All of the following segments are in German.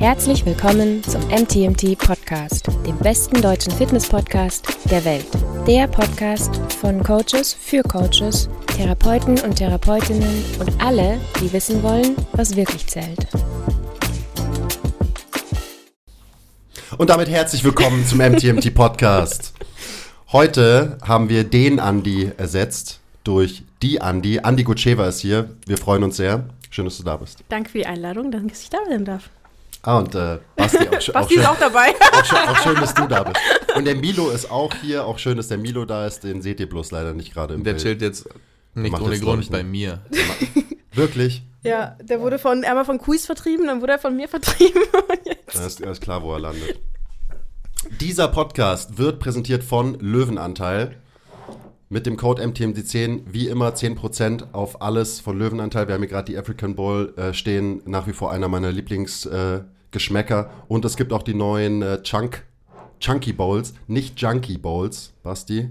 Herzlich willkommen zum MTMT Podcast, dem besten deutschen Fitness-Podcast der Welt. Der Podcast von Coaches für Coaches, Therapeuten und Therapeutinnen und alle, die wissen wollen, was wirklich zählt. Und damit herzlich willkommen zum MTMT Podcast. Heute haben wir den Andi ersetzt durch die Andi. Andi Gutscheva ist hier. Wir freuen uns sehr. Schön, dass du da bist. Danke für die Einladung, danke, dass ich da sein darf. Ah, und äh, Basti auch, sch- auch, Basti schön, ist auch dabei. auch, schön, auch schön, dass du da bist. Und der Milo ist auch hier. Auch schön, dass der Milo da ist. Den seht ihr bloß leider nicht gerade im Der Bild. chillt jetzt nicht Macht ohne glaub Grund bei mir. Wirklich? Ja, der wurde von, einmal von Quiz vertrieben, dann wurde er von mir vertrieben. Und jetzt- Da ist, ist klar, wo er landet. Dieser Podcast wird präsentiert von Löwenanteil. Mit dem Code MTMD10 wie immer 10% auf alles von Löwenanteil. Wir haben hier gerade die African Bowl äh, stehen, nach wie vor einer meiner Lieblingsgeschmäcker. Äh. Und es gibt auch die neuen äh, Chunk, Chunky Bowls, nicht Junky Bowls, Basti.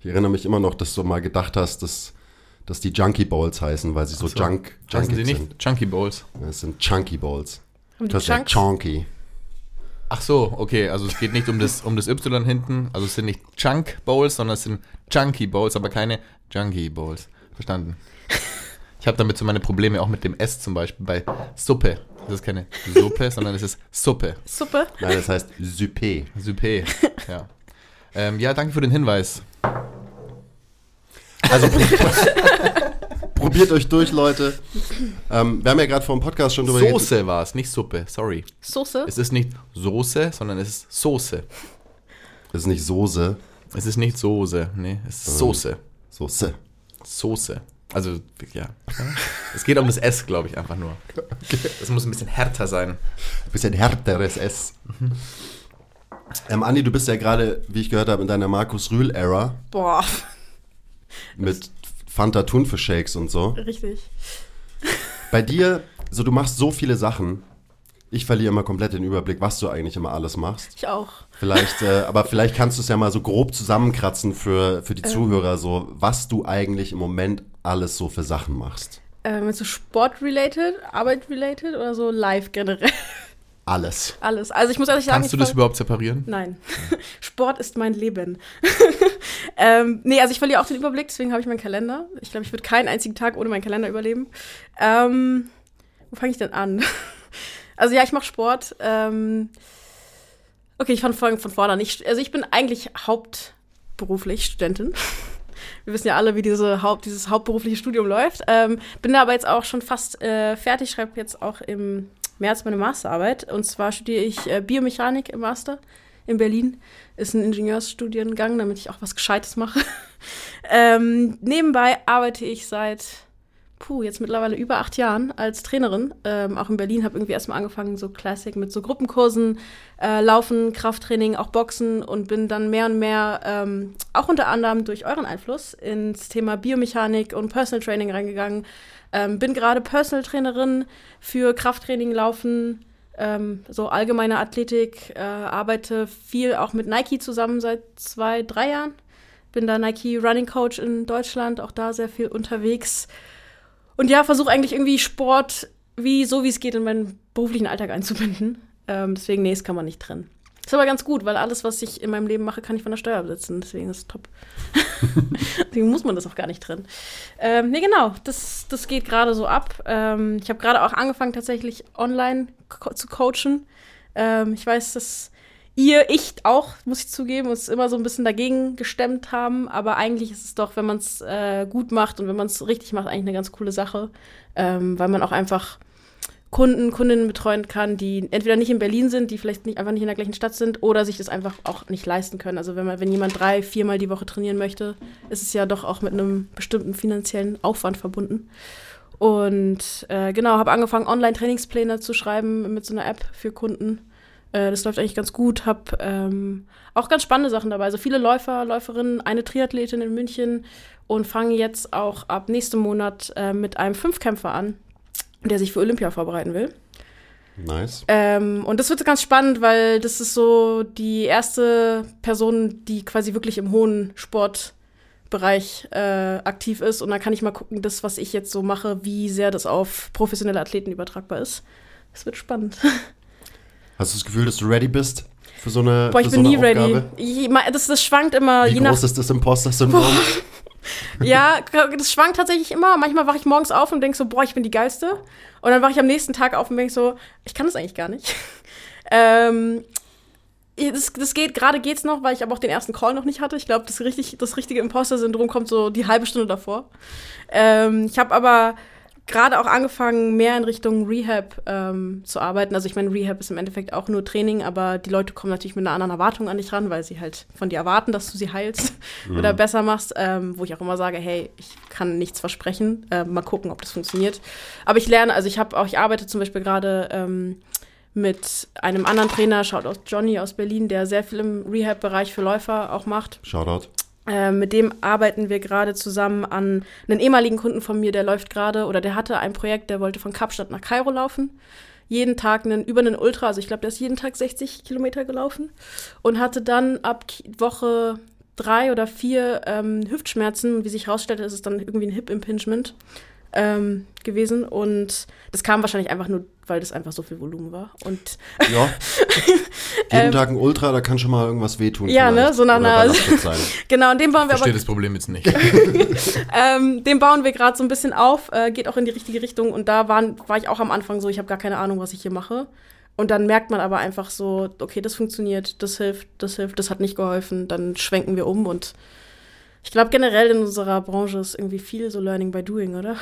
Ich erinnere mich immer noch, dass du mal gedacht hast, dass, dass die Junky Bowls heißen, weil sie so, so. Junk, Junky sie nicht sind. Chunky Bowls? Es sind Chunky Bowls. Haben die Das ist ja? Chunky. Ach so, okay, also es geht nicht um das, um das Y hinten, also es sind nicht Chunk Bowls, sondern es sind Chunky Bowls, aber keine Junky Bowls. Verstanden. Ich habe damit so meine Probleme auch mit dem S zum Beispiel bei Suppe. Das ist keine Suppe, sondern es ist Suppe. Suppe. Nein, das heißt Süppé. Suppe, ja. Ähm, ja, danke für den Hinweis. Also probiert euch durch, Leute. Ähm, wir haben ja gerade vor dem Podcast schon drüber. Soße war es, nicht Suppe, sorry. Soße. Es ist nicht Soße, sondern es ist Soße. Das ist nicht Soße. Es ist nicht Soße, nee, es ist Soße. Soße. Soße. Also, ja. Es geht um das S, glaube ich, einfach nur. Es muss ein bisschen härter sein. Ein bisschen härteres S. Ähm, Andi, du bist ja gerade, wie ich gehört habe, in deiner Markus Rühl-Era Boah, mit Fanta Thunfisch-Shakes und so. richtig. Bei dir, so du machst so viele Sachen. Ich verliere immer komplett den Überblick, was du eigentlich immer alles machst. Ich auch. Vielleicht, äh, aber vielleicht kannst du es ja mal so grob zusammenkratzen für, für die Ähm. Zuhörer, so was du eigentlich im Moment alles so für Sachen machst. Ähm, so Sport-related, Arbeit-related oder so live generell? Alles. Alles. Also ich muss ehrlich sagen, Kannst du das überhaupt separieren? Nein. Sport ist mein Leben. ähm, nee, also ich verliere auch den Überblick, deswegen habe ich meinen Kalender. Ich glaube, ich würde keinen einzigen Tag ohne meinen Kalender überleben. Ähm, wo fange ich denn an? also ja, ich mache Sport. Ähm, okay, ich fange von, von vorne an. Ich, also ich bin eigentlich hauptberuflich Studentin. Wir wissen ja alle, wie diese Haupt, dieses hauptberufliche Studium läuft. Ähm, bin da aber jetzt auch schon fast äh, fertig, schreibe jetzt auch im März meine Masterarbeit. Und zwar studiere ich äh, Biomechanik im Master in Berlin. Ist ein Ingenieursstudiengang, damit ich auch was Gescheites mache. ähm, nebenbei arbeite ich seit, puh, jetzt mittlerweile über acht Jahren als Trainerin. Ähm, auch in Berlin habe irgendwie erstmal angefangen, so Classic mit so Gruppenkursen, äh, Laufen, Krafttraining, auch Boxen und bin dann mehr und mehr, ähm, auch unter anderem durch euren Einfluss, ins Thema Biomechanik und Personal Training reingegangen. Ähm, bin gerade Personal Trainerin für Krafttraining, Laufen, ähm, so allgemeine Athletik, äh, arbeite viel auch mit Nike zusammen seit zwei, drei Jahren. Bin da Nike Running Coach in Deutschland, auch da sehr viel unterwegs. Und ja, versuche eigentlich irgendwie Sport, wie so wie es geht, in meinen beruflichen Alltag einzubinden. Ähm, deswegen, nee, das kann man nicht trennen. Ist aber ganz gut, weil alles, was ich in meinem Leben mache, kann ich von der Steuer besitzen. Deswegen ist es top. deswegen muss man das auch gar nicht trennen. Ähm, nee, genau, das, das geht gerade so ab. Ähm, ich habe gerade auch angefangen, tatsächlich online co zu coachen. Ähm, ich weiß, dass ihr, ich auch, muss ich zugeben, uns immer so ein bisschen dagegen gestemmt haben. Aber eigentlich ist es doch, wenn man es äh, gut macht und wenn man es richtig macht, eigentlich eine ganz coole Sache. Ähm, weil man auch einfach Kunden, Kundinnen betreuen kann, die entweder nicht in Berlin sind, die vielleicht nicht, einfach nicht in der gleichen Stadt sind oder sich das einfach auch nicht leisten können. Also wenn man, wenn jemand drei, viermal die Woche trainieren möchte, ist es ja doch auch mit einem bestimmten finanziellen Aufwand verbunden. Und äh, genau, habe angefangen, Online-Trainingspläne zu schreiben mit so einer App für Kunden. Äh, das läuft eigentlich ganz gut. Habe ähm, auch ganz spannende Sachen dabei. Also viele Läufer, Läuferinnen, eine Triathletin in München und fange jetzt auch ab nächstem Monat äh, mit einem Fünfkämpfer an, der sich für Olympia vorbereiten will. Nice. Ähm, und das wird ganz spannend, weil das ist so die erste Person, die quasi wirklich im hohen Sportbereich äh, aktiv ist. Und da kann ich mal gucken, das, was ich jetzt so mache, wie sehr das auf professionelle Athleten übertragbar ist. Das wird spannend. Hast du das Gefühl, dass du ready bist für so eine Boah, ich bin so nie eine ready. Aufgabe? Ich, das, das schwankt immer, Wie je nach groß ist das Imposter-Syndrom? Ja, das schwankt tatsächlich immer. Manchmal wache ich morgens auf und denke so, boah, ich bin die Geilste. Und dann wache ich am nächsten Tag auf und denke so, ich kann das eigentlich gar nicht. ähm, das, das geht, gerade geht's noch, weil ich aber auch den ersten Call noch nicht hatte. Ich glaube, das, richtig, das richtige Imposter-Syndrom kommt so die halbe Stunde davor. Ähm, ich habe aber gerade auch angefangen, mehr in Richtung Rehab ähm, zu arbeiten. Also ich meine, Rehab ist im Endeffekt auch nur Training, aber die Leute kommen natürlich mit einer anderen Erwartung an dich ran, weil sie halt von dir erwarten, dass du sie heilst oder besser machst. Ähm, wo ich auch immer sage, hey, ich kann nichts versprechen. Äh, mal gucken, ob das funktioniert. Aber ich lerne, also ich habe auch, ich arbeite zum Beispiel gerade ähm, mit einem anderen Trainer, schaut aus Johnny aus Berlin, der sehr viel im Rehab-Bereich für Läufer auch macht. Shoutout. Äh, mit dem arbeiten wir gerade zusammen an einen ehemaligen Kunden von mir, der läuft gerade oder der hatte ein Projekt, der wollte von Kapstadt nach Kairo laufen. Jeden Tag einen, über einen Ultra, also ich glaube, der ist jeden Tag 60 Kilometer gelaufen und hatte dann ab Woche drei oder vier ähm, Hüftschmerzen. Wie sich herausstellte, ist es dann irgendwie ein Hip Impingement ähm, gewesen und das kam wahrscheinlich einfach nur, weil das einfach so viel Volumen war. Und Ja. Jeden Tag ein Ultra, da kann schon mal irgendwas wehtun. Ähm, Ja, ne, vielleicht. so nach einer- genau, und den bauen wir aber Verstehe das Problem jetzt nicht. Ähm, den bauen wir gerade so ein bisschen auf, äh, geht auch in die richtige Richtung. Und da waren, war ich auch am Anfang so, ich habe gar keine Ahnung, was ich hier mache. Und dann merkt man aber einfach so, okay, das funktioniert, das hilft, das hilft, das hat nicht geholfen. Dann schwenken wir um. Und ich glaube, generell in unserer Branche ist irgendwie viel so Learning by Doing, oder?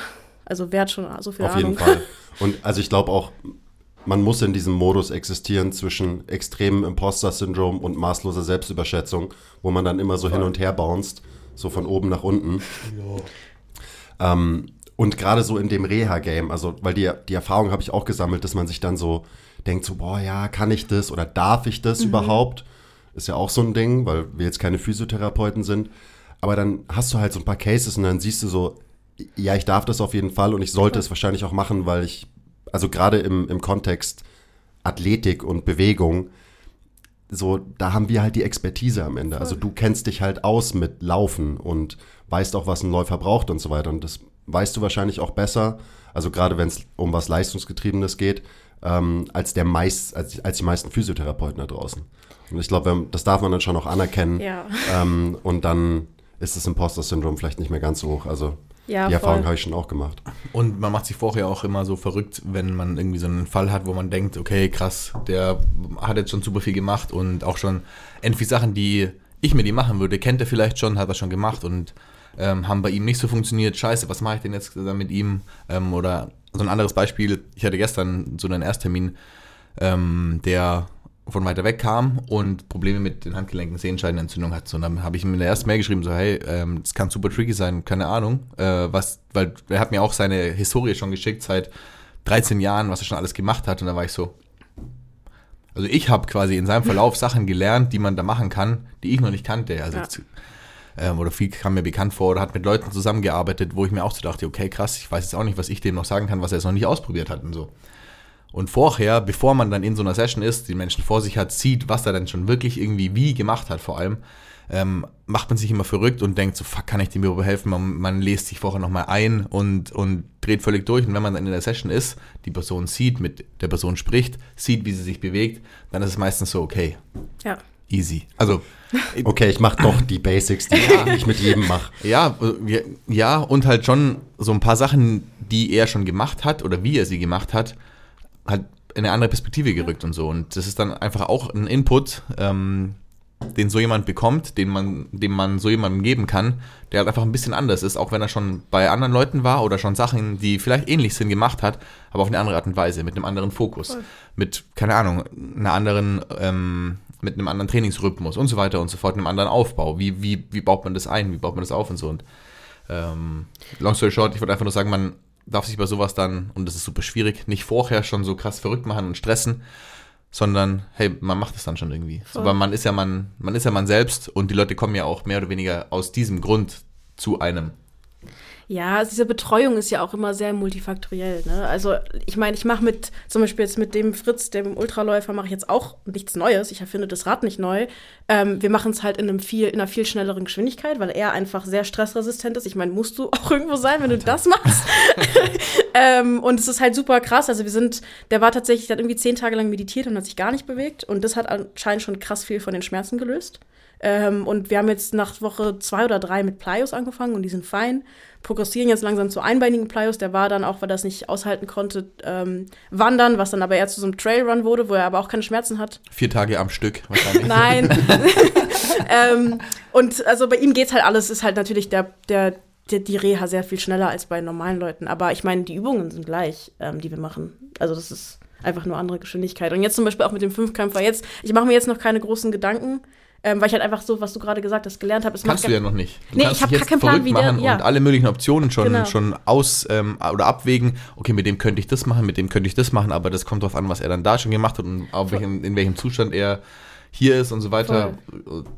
Also wer hat schon so viel Auf Ahnung? jeden Fall. Und also ich glaube auch, man muss in diesem Modus existieren zwischen extremem Imposter-Syndrom und maßloser Selbstüberschätzung, wo man dann immer so hin und her bounced, so von oben nach unten. Ähm, und gerade so in dem Reha-Game, also weil die, die Erfahrung habe ich auch gesammelt, dass man sich dann so denkt, so, boah, ja, kann ich das oder darf ich das überhaupt? Ist ja auch so ein Ding, weil wir jetzt keine Physiotherapeuten sind. Aber dann hast du halt so ein paar Cases und dann siehst du so, ja, ich darf das auf jeden Fall und ich sollte es wahrscheinlich auch machen, weil ich, also gerade im, im Kontext Athletik und Bewegung, so, da haben wir halt die Expertise am Ende. Also du kennst dich halt aus mit Laufen und weißt auch, was ein Läufer braucht und so weiter. Und das weißt du wahrscheinlich auch besser, also gerade wenn es um was Leistungsgetriebenes geht, ähm, als, der meist, als, als die meisten Physiotherapeuten da draußen. Und ich glaube, das darf man dann schon auch anerkennen. Ja. Ähm, und dann ist das Imposter-Syndrom vielleicht nicht mehr ganz so hoch. Also Ja, die Erfahrung habe ich schon auch gemacht. Und man macht sich vorher auch immer so verrückt, wenn man irgendwie so einen Fall hat, wo man denkt, okay, krass, der hat jetzt schon super viel gemacht und auch schon irgendwie Sachen, die ich mir die machen würde, kennt er vielleicht schon, hat er schon gemacht und ähm, haben bei ihm nicht so funktioniert. Scheiße, was mache ich denn jetzt dann mit ihm? Ähm, oder so ein anderes Beispiel, ich hatte gestern so einen Ersttermin, ähm, der von weiter weg kam und Probleme mit den Handgelenken, Sehenscheidenentzündung hat. Und dann habe ich ihm in der ersten Mail geschrieben, so, hey, ähm, das kann super tricky sein, keine Ahnung. Äh, was, weil er hat mir auch seine Historie schon geschickt seit 13 Jahren, was er schon alles gemacht hat. Und da war ich so, also ich habe quasi in seinem Verlauf Sachen gelernt, die man da machen kann, die ich noch nicht kannte. Also Ja. ähm, oder viel kam mir bekannt vor oder hat mit Leuten zusammengearbeitet, wo ich mir auch so dachte, okay, krass, ich weiß jetzt auch nicht, was ich dem noch sagen kann, was er jetzt noch nicht ausprobiert hat und so. Und vorher, bevor man dann in so einer Session ist, die Menschen vor sich hat, sieht, was er dann schon wirklich irgendwie wie gemacht hat vor allem, ähm, macht man sich immer verrückt und denkt so, fuck, kann ich dem überhaupt helfen? Man, man lest sich vorher nochmal ein und, und dreht völlig durch. Und wenn man dann in der Session ist, die Person sieht, mit der Person spricht, sieht, wie sie sich bewegt, dann ist es meistens so, okay, Ja. easy. Also, Okay, ich mache doch die Basics, die ich mit jedem mache. ja, ja, und halt schon so ein paar Sachen, die er schon gemacht hat oder wie er sie gemacht hat, halt in eine andere Perspektive gerückt und so. Und das ist dann einfach auch ein Input, ähm, den so jemand bekommt, den man, dem man so jemandem geben kann, der halt einfach ein bisschen anders ist, auch wenn er schon bei anderen Leuten war oder schon Sachen, die vielleicht ähnlich sind, gemacht hat, aber auf eine andere Art und Weise, mit einem anderen Fokus, mit, keine Ahnung, einer anderen, ähm, mit einem anderen Trainingsrhythmus und so weiter und so fort, einem anderen Aufbau. Wie, wie, wie baut man das ein, wie baut man das auf und so. Und ähm, long story short, ich wollte einfach nur sagen, man darf sich bei sowas dann, und das ist super schwierig, nicht vorher schon so krass verrückt machen und stressen, sondern hey, man macht es dann schon irgendwie. Voll. weil man ist ja man, man ist ja man selbst und die Leute kommen ja auch mehr oder weniger aus diesem Grund zu einem. Ja, also diese Betreuung ist ja auch immer sehr multifaktoriell. Ne? Also ich meine, ich mache mit, zum Beispiel jetzt mit dem Fritz, dem Ultraläufer, mache ich jetzt auch nichts Neues. Ich erfinde das Rad nicht neu. Ähm, wir machen es halt in, einem viel, in einer viel schnelleren Geschwindigkeit, weil er einfach sehr stressresistent ist. Ich meine, musst du auch irgendwo sein, wenn du das machst. ähm, und es ist halt super krass. Also wir sind, der war tatsächlich, der hat irgendwie zehn Tage lang meditiert und hat sich gar nicht bewegt. Und das hat anscheinend schon krass viel von den Schmerzen gelöst. Ähm, und wir haben jetzt nach Woche zwei oder drei mit Plyos angefangen und die sind fein. Progressieren jetzt langsam zu einbeinigen Plyos. Der war dann auch, weil er das nicht aushalten konnte, ähm, wandern, was dann aber eher zu so einem Trailrun wurde, wo er aber auch keine Schmerzen hat. Vier Tage am Stück wahrscheinlich. Nein. ähm, und also bei ihm geht's halt alles, ist halt natürlich der, der, der, die Reha sehr viel schneller als bei normalen Leuten. Aber ich meine, die Übungen sind gleich, ähm, die wir machen. Also das ist einfach nur andere Geschwindigkeit. Und jetzt zum Beispiel auch mit dem Fünfkämpfer. Jetzt, ich mache mir jetzt noch keine großen Gedanken. Ähm, weil ich halt einfach so, was du gerade gesagt hast, gelernt habe. Kannst du ja noch nicht. Du nee, ich habe keinen Plan, wie der. Ja. Und alle möglichen Optionen schon, Genau. schon aus ähm, oder abwägen. Okay, mit dem könnte ich das machen, mit dem könnte ich das machen, aber das kommt darauf an, was er dann da schon gemacht hat und welchem, in welchem Zustand er hier ist und so weiter.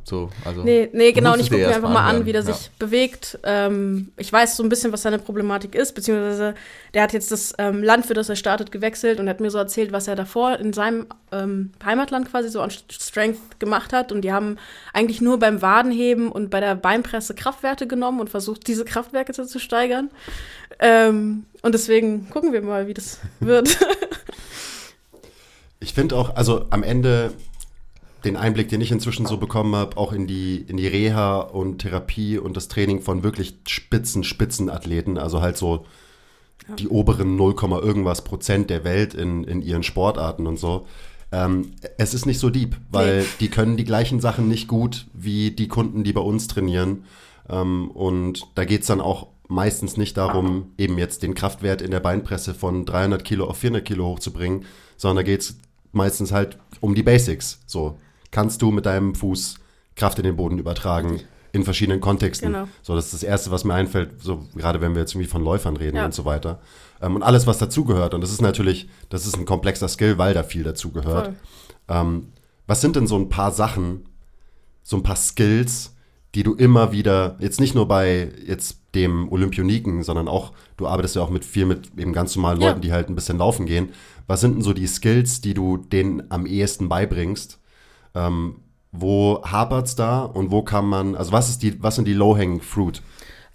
So, also Nee, nee, genau. Und ich gucke mir einfach mal an, wie der Ja. sich bewegt. Ähm, ich weiß so ein bisschen, was seine Problematik ist, beziehungsweise der hat jetzt das ähm, Land, für das er startet, gewechselt und hat mir so erzählt, was er davor in seinem ähm, Heimatland quasi so an Strength gemacht hat. Und die haben eigentlich nur beim Wadenheben und bei der Beinpresse Kraftwerte genommen und versucht, diese Kraftwerte zu steigern. Ähm, und deswegen gucken wir mal, wie das wird. Ich finde auch, also am Ende den Einblick, den ich inzwischen so bekommen habe, auch in die, in die Reha und Therapie und das Training von wirklich spitzen, spitzen Athleten, also halt so die oberen 0, irgendwas Prozent der Welt in, in ihren Sportarten und so. Ähm, es ist nicht so deep, weil Nee. die können die gleichen Sachen nicht gut wie die Kunden, die bei uns trainieren. Ähm, und da geht es dann auch meistens nicht darum, eben jetzt den Kraftwert in der Beinpresse von 300 Kilo auf 400 Kilo hochzubringen, sondern da geht es meistens halt um die Basics. So, kannst du mit deinem Fuß Kraft in den Boden übertragen in verschiedenen Kontexten. Genau. So, das ist das Erste, was mir einfällt, so gerade wenn wir jetzt irgendwie von Läufern reden Ja. und so weiter. Ähm, und alles, was dazugehört. Und das ist natürlich, das ist ein komplexer Skill, weil da viel dazugehört. Ähm, was sind denn so ein paar Sachen, so ein paar Skills, die du immer wieder, jetzt nicht nur bei jetzt dem Olympioniken, sondern auch, du arbeitest ja auch mit viel mit eben ganz normalen Ja. Leuten, die halt ein bisschen laufen gehen. Was sind denn so die Skills, die du denen am ehesten beibringst? Ähm, wo hapert's da und wo kann man, also was ist die, was sind die Low-Hanging Fruit,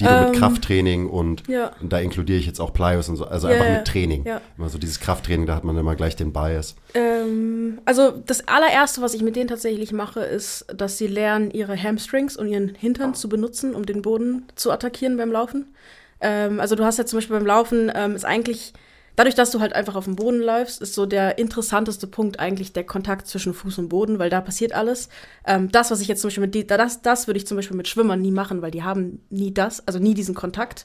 die du mit Ähm, Krafttraining und, ja. und da inkludiere ich jetzt auch Plyos und so, also Ja, einfach mit Training. ja. Immer so dieses Krafttraining, da hat man immer gleich den Bias. Ähm, also das allererste, was ich mit denen tatsächlich mache, ist, dass sie lernen, ihre Hamstrings und ihren Hintern zu benutzen, um den Boden zu attackieren beim Laufen. Ähm, also du hast ja zum Beispiel beim Laufen, ähm, ist eigentlich, dadurch, dass du halt einfach auf dem Boden läufst, ist so der interessanteste Punkt eigentlich der Kontakt zwischen Fuß und Boden, weil da passiert alles. Ähm, das, was ich jetzt zum Beispiel mit, das, das würde ich zum Beispiel mit Schwimmern nie machen, weil die haben nie das, also nie diesen Kontakt.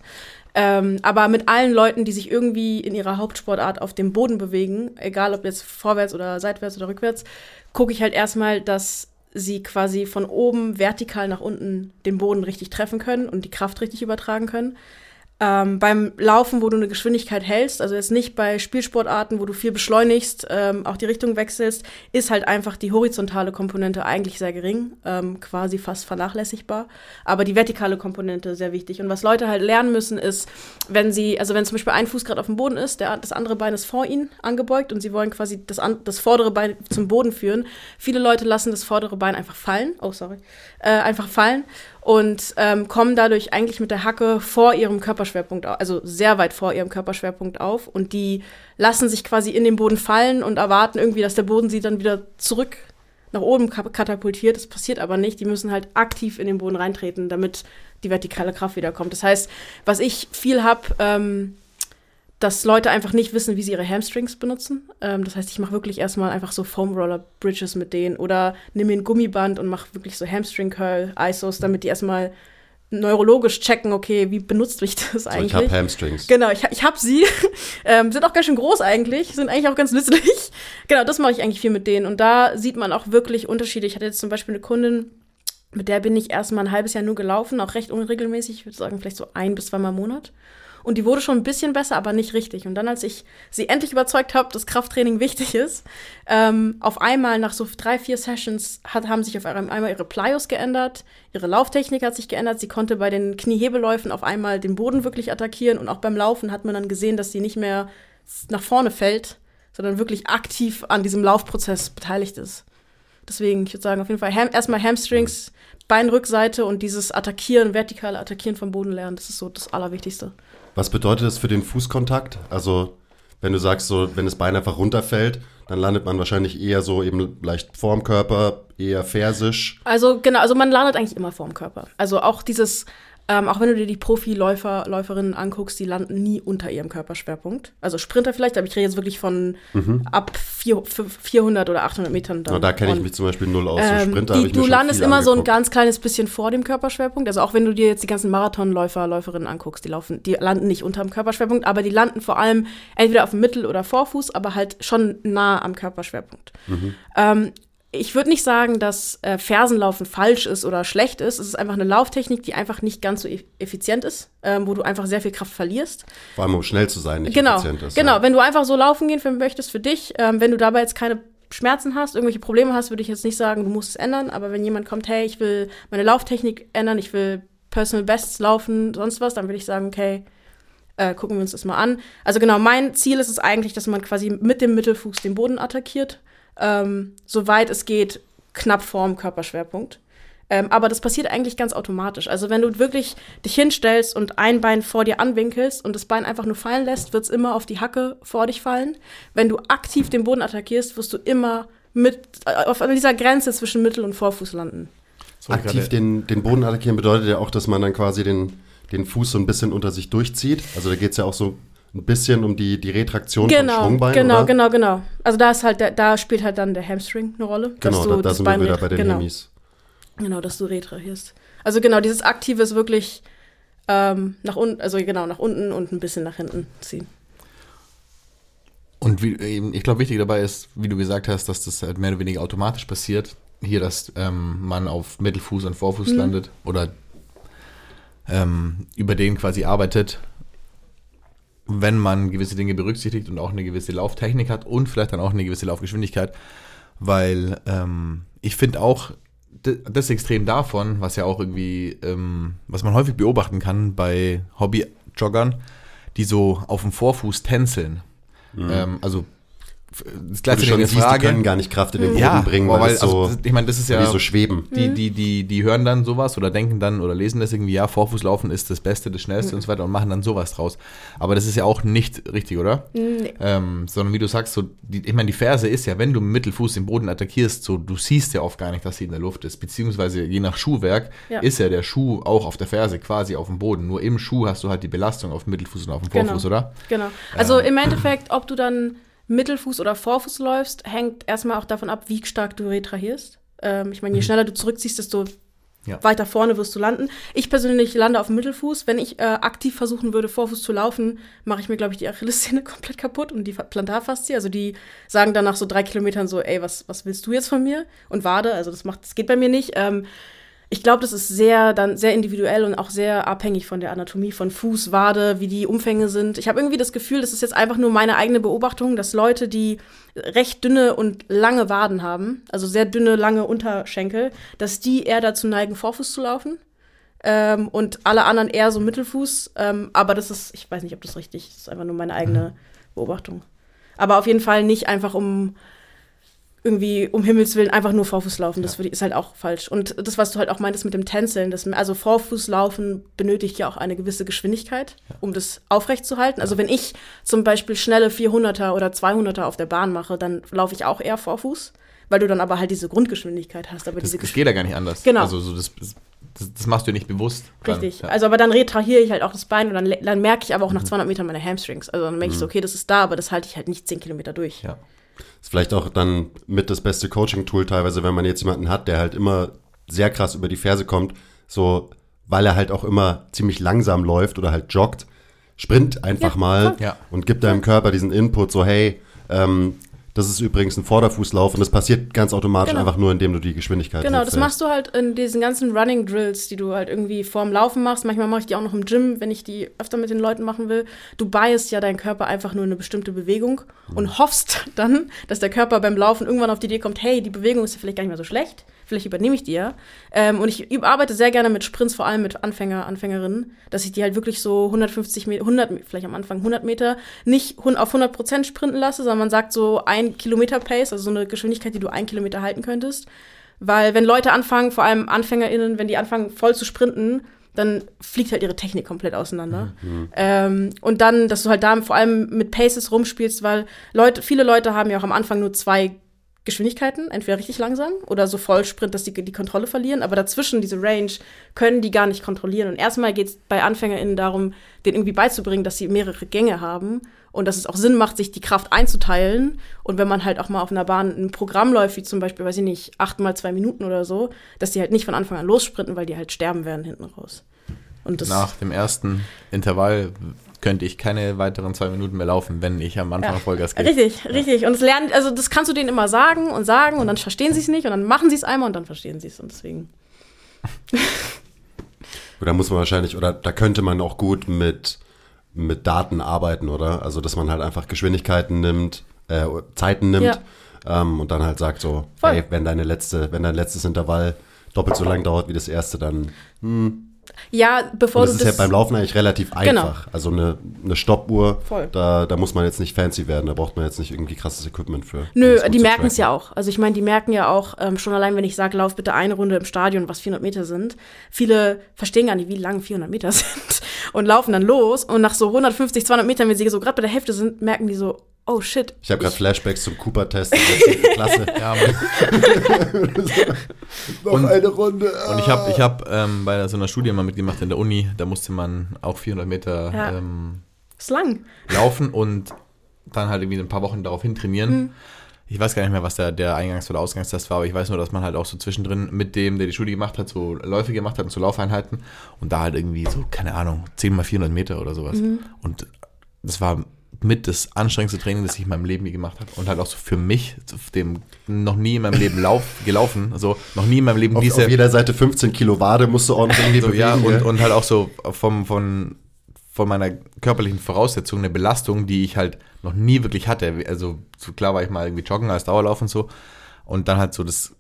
Ähm, aber mit allen Leuten, die sich irgendwie in ihrer Hauptsportart auf dem Boden bewegen, egal ob jetzt vorwärts oder seitwärts oder rückwärts, gucke ich halt erstmal, dass sie quasi von oben vertikal nach unten den Boden richtig treffen können und die Kraft richtig übertragen können. Ähm, beim Laufen, wo du eine Geschwindigkeit hältst, also jetzt nicht bei Spielsportarten, wo du viel beschleunigst, ähm, auch die Richtung wechselst, ist halt einfach die horizontale Komponente eigentlich sehr gering, ähm, quasi fast vernachlässigbar, aber die vertikale Komponente sehr wichtig. Und was Leute halt lernen müssen, ist, wenn sie, also wenn zum Beispiel ein Fuß gerade auf dem Boden ist, der, das andere Bein ist vor ihnen angebeugt und sie wollen quasi das, an, das vordere Bein zum Boden führen. Viele Leute lassen das vordere Bein einfach fallen, oh sorry, äh, einfach fallen und ähm, kommen dadurch eigentlich mit der Hacke vor ihrem Körperschwerpunkt, au- also sehr weit vor ihrem Körperschwerpunkt auf und die lassen sich quasi in den Boden fallen und erwarten irgendwie, dass der Boden sie dann wieder zurück nach oben ka- katapultiert. Das passiert aber nicht. Die müssen halt aktiv in den Boden reintreten, damit die vertikale Kraft wiederkommt. Das heißt, was ich viel habe, ähm, dass Leute einfach nicht wissen, wie sie ihre Hamstrings benutzen. Ähm, das heißt, ich mache wirklich erstmal einfach so Foam Roller Bridges mit denen oder nehme mir ein Gummiband und mache wirklich so Hamstring Curl ISOs, damit die erstmal neurologisch checken, okay, wie benutzt mich das So, eigentlich? ich habe Hamstrings. Genau, ich, ich habe sie. ähm, sind auch ganz schön groß eigentlich, sind eigentlich auch ganz nützlich. genau, das mache ich eigentlich viel mit denen. Und da sieht man auch wirklich Unterschiede. Ich hatte jetzt zum Beispiel eine Kundin, mit der bin ich erstmal ein halbes Jahr nur gelaufen, auch recht unregelmäßig, ich würde sagen, vielleicht so ein bis zweimal im Monat. Und die wurde schon ein bisschen besser, aber nicht richtig. Und dann, als ich sie endlich überzeugt habe, dass Krafttraining wichtig ist, ähm, auf einmal nach so drei, vier Sessions hat, haben sich auf einmal ihre Plyos geändert, ihre Lauftechnik hat sich geändert, sie konnte bei den Kniehebelläufen auf einmal den Boden wirklich attackieren und auch beim Laufen hat man dann gesehen, dass sie nicht mehr nach vorne fällt, sondern wirklich aktiv an diesem Laufprozess beteiligt ist. Deswegen, ich würde sagen, auf jeden Fall ham erstmal Hamstrings, Beinrückseite und dieses Attackieren, vertikale Attackieren vom Boden lernen, das ist so das Allerwichtigste. Was bedeutet das für den Fußkontakt? Also, wenn du sagst, so, wenn das Bein einfach runterfällt, dann landet man wahrscheinlich eher so eben leicht vorm Körper, eher fersisch. Also, genau, also man landet eigentlich immer vorm Körper. Also auch dieses ähm, auch wenn du dir die Profiläufer, Läuferinnen anguckst, die landen nie unter ihrem Körperschwerpunkt. Also Sprinter vielleicht, aber ich rede jetzt wirklich von Mhm. ab vier, 400 oder 800 Metern. Dann Na, da kenne ich mich zum Beispiel null aus. so Ähm, Sprinter die, du landest immer so ein angeguckt. ganz kleines bisschen vor dem Körperschwerpunkt. Also auch wenn du dir jetzt die ganzen Marathonläufer, Läuferinnen anguckst, die laufen, die landen nicht unter dem Körperschwerpunkt, aber die landen vor allem entweder auf dem Mittel- oder Vorfuß, aber halt schon nah am Körperschwerpunkt. Mhm. Ähm, ich würde nicht sagen, dass äh, Fersenlaufen falsch ist oder schlecht ist. Es ist einfach eine Lauftechnik, die einfach nicht ganz so e effizient ist, ähm, wo du einfach sehr viel Kraft verlierst. Vor allem, um schnell zu sein, nicht Genau, effizient ist. genau. Ja. Wenn du einfach so laufen gehen möchtest für dich, ähm, wenn du dabei jetzt keine Schmerzen hast, irgendwelche Probleme hast, würde ich jetzt nicht sagen, du musst es ändern. Aber wenn jemand kommt, hey, ich will meine Lauftechnik ändern, ich will Personal Bests laufen, sonst was, dann würde ich sagen, okay, äh, gucken wir uns das mal an. Also genau, mein Ziel ist es eigentlich, dass man quasi mit dem Mittelfuß den Boden attackiert, ähm, soweit es geht, knapp vorm Körperschwerpunkt. Ähm, aber das passiert eigentlich ganz automatisch. Also wenn du wirklich dich hinstellst und ein Bein vor dir anwinkelst und das Bein einfach nur fallen lässt, wird es immer auf die Hacke vor dich fallen. Wenn du aktiv den Boden attackierst, wirst du immer mit äh, auf dieser Grenze zwischen Mittel- und Vorfuß landen. So, Aktiv den, den Boden attackieren bedeutet ja auch, dass man dann quasi den, den Fuß so ein bisschen unter sich durchzieht. Also da geht es ja auch so ein bisschen um die, die Retraktion vom Genau, Schwungbein, genau, oder? genau, genau. Also da ist halt, der, da spielt halt dann der Hamstring eine Rolle. dass Genau, du da, da das sind wir Bein wieder ret- bei den genau. Hemis. Genau, dass du retrahierst. Also genau, dieses Aktive ist wirklich ähm, nach unten, also genau, nach unten und ein bisschen nach hinten ziehen. Und wie, ich glaube, wichtig dabei ist, wie du gesagt hast, dass das halt mehr oder weniger automatisch passiert. Hier, dass ähm, man auf Mittelfuß und Vorfuß Mhm. landet oder ähm, über den quasi arbeitet, wenn man gewisse Dinge berücksichtigt und auch eine gewisse Lauftechnik hat und vielleicht dann auch eine gewisse Laufgeschwindigkeit. Weil ähm, ich finde auch, das Extrem davon, was ja auch irgendwie, ähm, was man häufig beobachten kann bei Hobbyjoggern, die so auf dem Vorfuß tänzeln. Ähm, also das gleiche schon siehst, die Frage. können gar nicht Kraft in den Boden ja, bringen, weil, weil, es so, also, ich meine, das ist ja die so schweben. die, die, die, die hören dann sowas oder denken dann oder lesen das irgendwie, ja, Vorfußlaufen ist das Beste, das Schnellste und so weiter und machen dann sowas draus. Aber das ist ja auch nicht richtig, oder? Nee. Ähm, sondern wie du sagst, so, die, ich meine, die Ferse ist ja, wenn du mit Mittelfuß den Boden attackierst, so, du siehst ja oft gar nicht, dass sie in der Luft ist. Beziehungsweise je nach Schuhwerk Ja. ist ja der Schuh auch auf der Ferse quasi auf dem Boden. Nur im Schuh hast du halt die Belastung auf dem Mittelfuß und auf dem Genau. Vorfuß, oder? Genau. Also im Endeffekt, ob du dann Mittelfuß oder Vorfuß läufst, hängt erstmal auch davon ab, wie stark du retrahierst. Ähm, ich meine, je schneller du zurückziehst, desto Mhm. Ja. weiter vorne wirst du landen. Ich persönlich lande auf dem Mittelfuß. Wenn ich äh, aktiv versuchen würde, Vorfuß zu laufen, mache ich mir, glaube ich, die Achillessehne komplett kaputt und die Fa- Plantarfaszie. Also die sagen dann nach so drei Kilometern so, ey, was, was willst du jetzt von mir? Und Wade, also das macht, das geht bei mir nicht. Ähm, ich glaube, das ist sehr dann sehr individuell und auch sehr abhängig von der Anatomie von Fuß, Wade, wie die Umfänge sind. Ich habe irgendwie das Gefühl, das ist jetzt einfach nur meine eigene Beobachtung, dass Leute, die recht dünne und lange Waden haben, also sehr dünne, lange Unterschenkel, dass die eher dazu neigen, Vorfuß zu laufen. Ähm, und alle anderen eher so Mittelfuß. Ähm, aber das ist, ich weiß nicht, ob das richtig ist. Das ist einfach nur meine eigene Beobachtung. Aber auf jeden Fall nicht einfach um irgendwie um Himmels Willen einfach nur Vorfuß laufen. Das ich- ist halt auch falsch. Und das, was du halt auch meintest mit dem Tänzeln, das, also Vorfußlaufen benötigt ja auch eine gewisse Geschwindigkeit, um das aufrechtzuhalten. Also wenn ich zum Beispiel schnelle 400er oder 200er auf der Bahn mache, dann laufe ich auch eher Vorfuß, weil du dann aber halt diese Grundgeschwindigkeit hast. Aber Das, diese das geht ja gar nicht anders. Genau. Also so das, das, das machst du ja nicht bewusst. dann, Richtig. Ja. Also, aber dann retrahiere ich halt auch das Bein und dann, dann merke ich aber Mhm. auch nach 200 Metern meine Hamstrings. Also dann merke ich so, okay, das ist da, aber das halte ich halt nicht 10 Kilometer durch. ja. Ist vielleicht auch dann mit das beste Coaching-Tool teilweise, wenn man jetzt jemanden hat, der halt immer sehr krass über die Ferse kommt, so, weil er halt auch immer ziemlich langsam läuft oder halt joggt, sprint einfach Ja, mal. Ja. und gibt deinem Körper diesen Input, so, hey, ähm, Das ist übrigens ein Vorderfußlauf und das passiert ganz automatisch Genau. einfach nur, indem du die Geschwindigkeit Genau, das machst du halt in diesen ganzen Running Drills, die du halt irgendwie vorm Laufen machst. Manchmal mache ich die auch noch im Gym, wenn ich die öfter mit den Leuten machen will. Du biasst ja deinen Körper einfach nur in eine bestimmte Bewegung und hoffst dann, dass der Körper beim Laufen irgendwann auf die Idee kommt, hey, die Bewegung ist ja vielleicht gar nicht mehr so schlecht. Vielleicht übernehme ich die ja. Ähm, und ich arbeite sehr gerne mit Sprints, vor allem mit Anfänger, Anfängerinnen, dass ich die halt wirklich so 150 Meter, 100, vielleicht am Anfang 100 Meter, nicht auf 100 Prozent sprinten lasse, sondern man sagt so ein Kilometer Pace, also so eine Geschwindigkeit, die du ein Kilometer halten könntest. Weil wenn Leute anfangen, vor allem AnfängerInnen, wenn die anfangen voll zu sprinten, dann fliegt halt ihre Technik komplett auseinander. Ähm, und dann, dass du halt da vor allem mit Paces rumspielst, weil Leute, viele Leute haben ja auch am Anfang nur zwei Geschwindigkeiten, entweder richtig langsam oder so Vollsprint, dass die die Kontrolle verlieren. Aber dazwischen, diese Range, können die gar nicht kontrollieren. Und erstmal geht es bei AnfängerInnen darum, denen irgendwie beizubringen, dass sie mehrere Gänge haben und dass es auch Sinn macht, sich die Kraft einzuteilen. Und wenn man halt auch mal auf einer Bahn ein Programm läuft, wie zum Beispiel, weiß ich nicht, acht mal zwei Minuten oder so, dass die halt nicht von Anfang an lossprinten, weil die halt sterben werden hinten raus. Nach dem ersten Intervall könnte ich keine weiteren zwei Minuten mehr laufen, wenn ich am Anfang Ja. Vollgas gebe. Richtig, richtig. Und es lernen, also das kannst du denen immer sagen und sagen und dann verstehen sie es nicht und dann machen sie es einmal und dann verstehen sie es. Und deswegen. Oder muss man wahrscheinlich, oder da könnte man auch gut mit, mit Daten arbeiten, oder? Also, dass man halt einfach Geschwindigkeiten nimmt, äh, Zeiten nimmt Ja. ähm, und dann halt sagt so, Voll. hey, wenn deine letzte, wenn dein letztes Intervall doppelt so lang dauert wie das erste, dann. Ja, bevor Und das du ist das. ja beim Laufen eigentlich relativ Genau. einfach. Also eine, eine Stoppuhr, Voll. da, da muss man jetzt nicht fancy werden, da braucht man jetzt nicht irgendwie krasses Equipment für. Nö, die merken es ja auch. Also ich meine, die merken ja auch, ähm, schon allein, wenn ich sage, lauf bitte eine Runde im Stadion, was 400 Meter sind. Viele verstehen gar nicht, wie lang 400 Meter sind und laufen dann los. Und nach so 150, 200 Metern, wenn sie so gerade bei der Hälfte sind, merken die so, oh shit. Ich habe gerade Flashbacks zum Cooper-Test in der 10. Klasse. Ja. Noch Und- eine Runde. Und ich habe ich hab, ähm, bei so einer Studie mal mitgemacht in der Uni, da musste man auch 400 Meter Ja. ähm, laufen und dann halt irgendwie ein paar Wochen darauf hin trainieren. Mhm. Ich weiß gar nicht mehr, was der, der Eingangs- oder Ausgangstest war, aber ich weiß nur, dass man halt auch so zwischendrin mit dem, der die Studie gemacht hat, so Läufe gemacht hat und so Laufeinheiten und da halt irgendwie so, keine Ahnung, 10 mal 400 Meter oder sowas. Mhm. Und das war mit das anstrengendste Training, das ich in meinem Leben je gemacht habe. Und halt auch so für mich, zu dem noch nie in meinem Leben lauf, gelaufen, also noch nie in meinem Leben Auf, diese auf jeder Seite 15 Kilo Wade musst du auch noch irgendwie so, bewegen. ja, und, und halt auch so vom, von, von meiner körperlichen Voraussetzung eine Belastung, die ich halt noch nie wirklich hatte. Also so klar war ich mal irgendwie joggen als Dauerlauf und so. Und dann halt so das,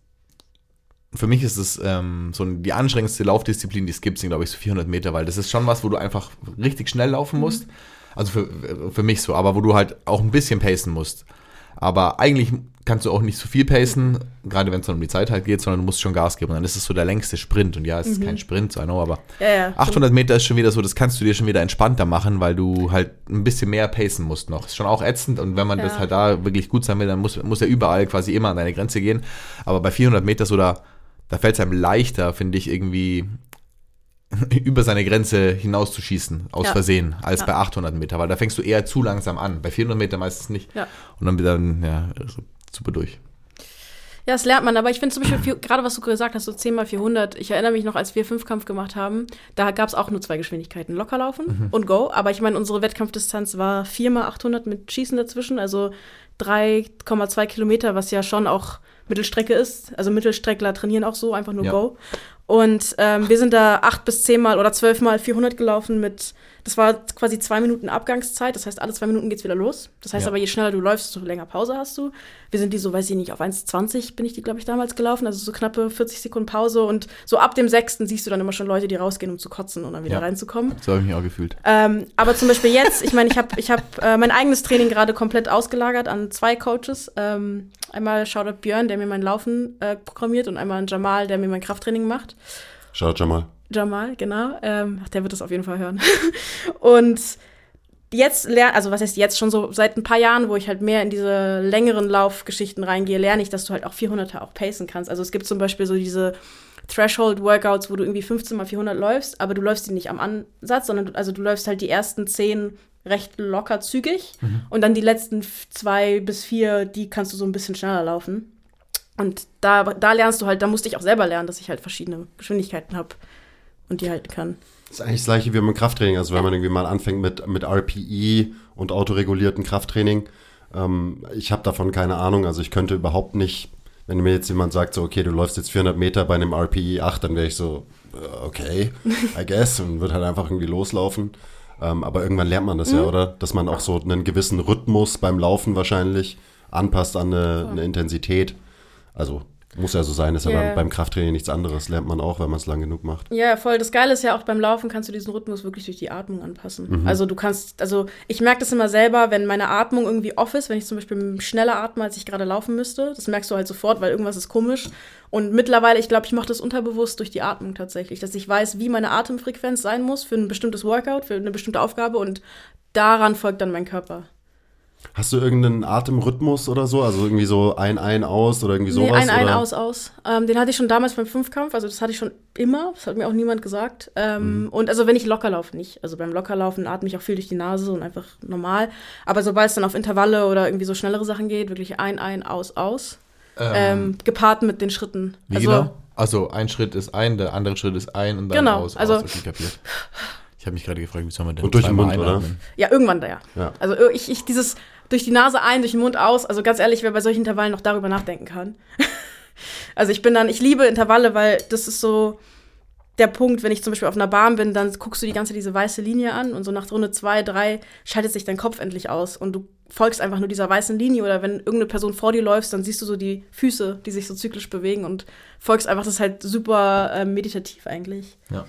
für mich ist es ähm, so die anstrengendste Laufdisziplin, die es gibt, sind glaube ich so 400 Meter, weil das ist schon was, wo du einfach richtig schnell laufen musst. Also für, für mich so, aber wo du halt auch ein bisschen pacen musst. Aber eigentlich kannst du auch nicht so viel pacen, gerade wenn es dann um die Zeit halt geht, sondern du musst schon Gas geben. Und dann ist es so der längste Sprint. Und ja, es ist kein Sprint, so I know, aber Ja, ja. 800 Meter ist schon wieder so, das kannst du dir schon wieder entspannter machen, weil du halt ein bisschen mehr pacen musst noch. Ist schon auch ätzend und wenn man Ja. das halt da wirklich gut sein will, dann muss, muss er überall quasi immer an deine Grenze gehen. Aber bei 400 Meter so da, da fällt es einem leichter, finde ich, irgendwie über seine Grenze hinauszuschießen, aus Ja. Versehen, als Ja. bei 800 Meter, weil da fängst du eher zu langsam an. Bei 400 Meter meistens nicht. Ja. Und dann wieder, ja, super durch. Ja, das lernt man, aber ich finde zum Beispiel, gerade was du gesagt hast, so 10 mal 400, ich erinnere mich noch, als wir Fünfkampf gemacht haben, da gab es auch nur zwei Geschwindigkeiten, Lockerlaufen und Go, aber ich meine, unsere Wettkampfdistanz war 4 mal 800 mit Schießen dazwischen, also 3,2 Kilometer, was ja schon auch Mittelstrecke ist, also Mittelstreckler trainieren auch so, einfach nur Ja. Go. Und ähm, wir sind da acht bis zehn Mal oder zwölf Mal 400 gelaufen mit, das war quasi zwei Minuten Abgangszeit. Das heißt, alle zwei Minuten geht's wieder los. Das heißt Ja. aber, je schneller du läufst, desto länger Pause hast du. Wir sind die so, weiß ich nicht, auf 1,20 bin ich die, glaube ich, damals gelaufen. Also so knappe 40 Sekunden Pause. Und so ab dem sechsten siehst du dann immer schon Leute, die rausgehen, um zu kotzen und dann wieder Ja. reinzukommen. So habe ich mich auch gefühlt. Ähm, aber zum Beispiel jetzt, ich meine, ich habe ich hab, äh, mein eigenes Training gerade komplett ausgelagert an zwei Coaches. Ähm, einmal Shoutout Björn, der mir mein Laufen äh, programmiert und einmal an Jamal, der mir mein Krafttraining macht. Schaut schon mal. Jamal, genau. Ähm, ach, der wird das auf jeden Fall hören. und jetzt lerne, also was heißt jetzt schon so seit ein paar Jahren, wo ich halt mehr in diese längeren Laufgeschichten reingehe, lerne ich, dass du halt auch 400er auch pacen kannst. Also es gibt zum Beispiel so diese Threshold-Workouts, wo du irgendwie 15 mal 400 läufst, aber du läufst die nicht am Ansatz, sondern du, also du läufst halt die ersten 10 recht locker zügig und dann die letzten zwei bis vier, die kannst du so ein bisschen schneller laufen. Und da, da lernst du halt, da musste ich auch selber lernen, dass ich halt verschiedene Geschwindigkeiten habe und die halten kann. Das ist eigentlich das gleiche wie beim Krafttraining. Also wenn man irgendwie mal anfängt mit, mit RPE und autoregulierten Krafttraining, Ähm, ich habe davon keine Ahnung, also ich könnte überhaupt nicht, wenn mir jetzt jemand sagt, so, okay, du läufst jetzt 400 Meter bei einem RPE 8, dann wäre ich so, äh, okay, I guess, und würde halt einfach irgendwie loslaufen. Ähm, aber irgendwann lernt man das ja, oder? Dass man auch so einen gewissen Rhythmus beim Laufen wahrscheinlich anpasst an eine, eine Intensität. Also muss ja so sein, ist ja beim, beim Krafttraining nichts anderes, lernt man auch, wenn man es lang genug macht. Ja, voll. Das Geile ist ja auch beim Laufen kannst du diesen Rhythmus wirklich durch die Atmung anpassen. Mhm. Also du kannst, also ich merke das immer selber, wenn meine Atmung irgendwie off ist, wenn ich zum Beispiel schneller atme, als ich gerade laufen müsste. Das merkst du halt sofort, weil irgendwas ist komisch. Und mittlerweile, ich glaube, ich mache das unterbewusst durch die Atmung tatsächlich, dass ich weiß, wie meine Atemfrequenz sein muss für ein bestimmtes Workout, für eine bestimmte Aufgabe und daran folgt dann mein Körper. Hast du irgendeinen Atemrhythmus oder so? Also irgendwie so ein, ein, aus oder irgendwie sowas? nee, ein, ein, oder? aus, aus. Ähm, den hatte ich schon damals beim Fünfkampf, also das hatte ich schon immer, das hat mir auch niemand gesagt. Ähm, Und also wenn ich locker laufe, nicht. Also beim Lockerlaufen atme ich auch viel durch die Nase und einfach normal. Aber sobald es dann auf Intervalle oder irgendwie so schnellere Sachen geht, wirklich ein, ein, aus, aus. Ähm, gepaart mit den Schritten. Wie also, genau? Also ein Schritt ist ein, der andere Schritt ist ein und dann Genau, aus. also- aus. Okay, kapiert. Ich habe mich gerade gefragt, wie soll man denn Und durch den Mund, oder? einatmen? Ja, irgendwann da ja. Ja. Also äh, ich, ich dieses durch die Nase ein, durch den Mund aus. Also ganz ehrlich, wer bei solchen Intervallen noch darüber nachdenken kann. also ich bin dann, ich liebe Intervalle, weil das ist so der Punkt, wenn ich zum Beispiel auf einer Bahn bin, dann guckst du die ganze Zeit diese weiße Linie an und so nach Runde zwei, drei schaltet sich dein Kopf endlich aus und du folgst einfach nur dieser weißen Linie oder wenn irgendeine Person vor dir läuft, dann siehst du so die Füße, die sich so zyklisch bewegen und folgst einfach, das ist halt super äh, meditativ eigentlich. Ja.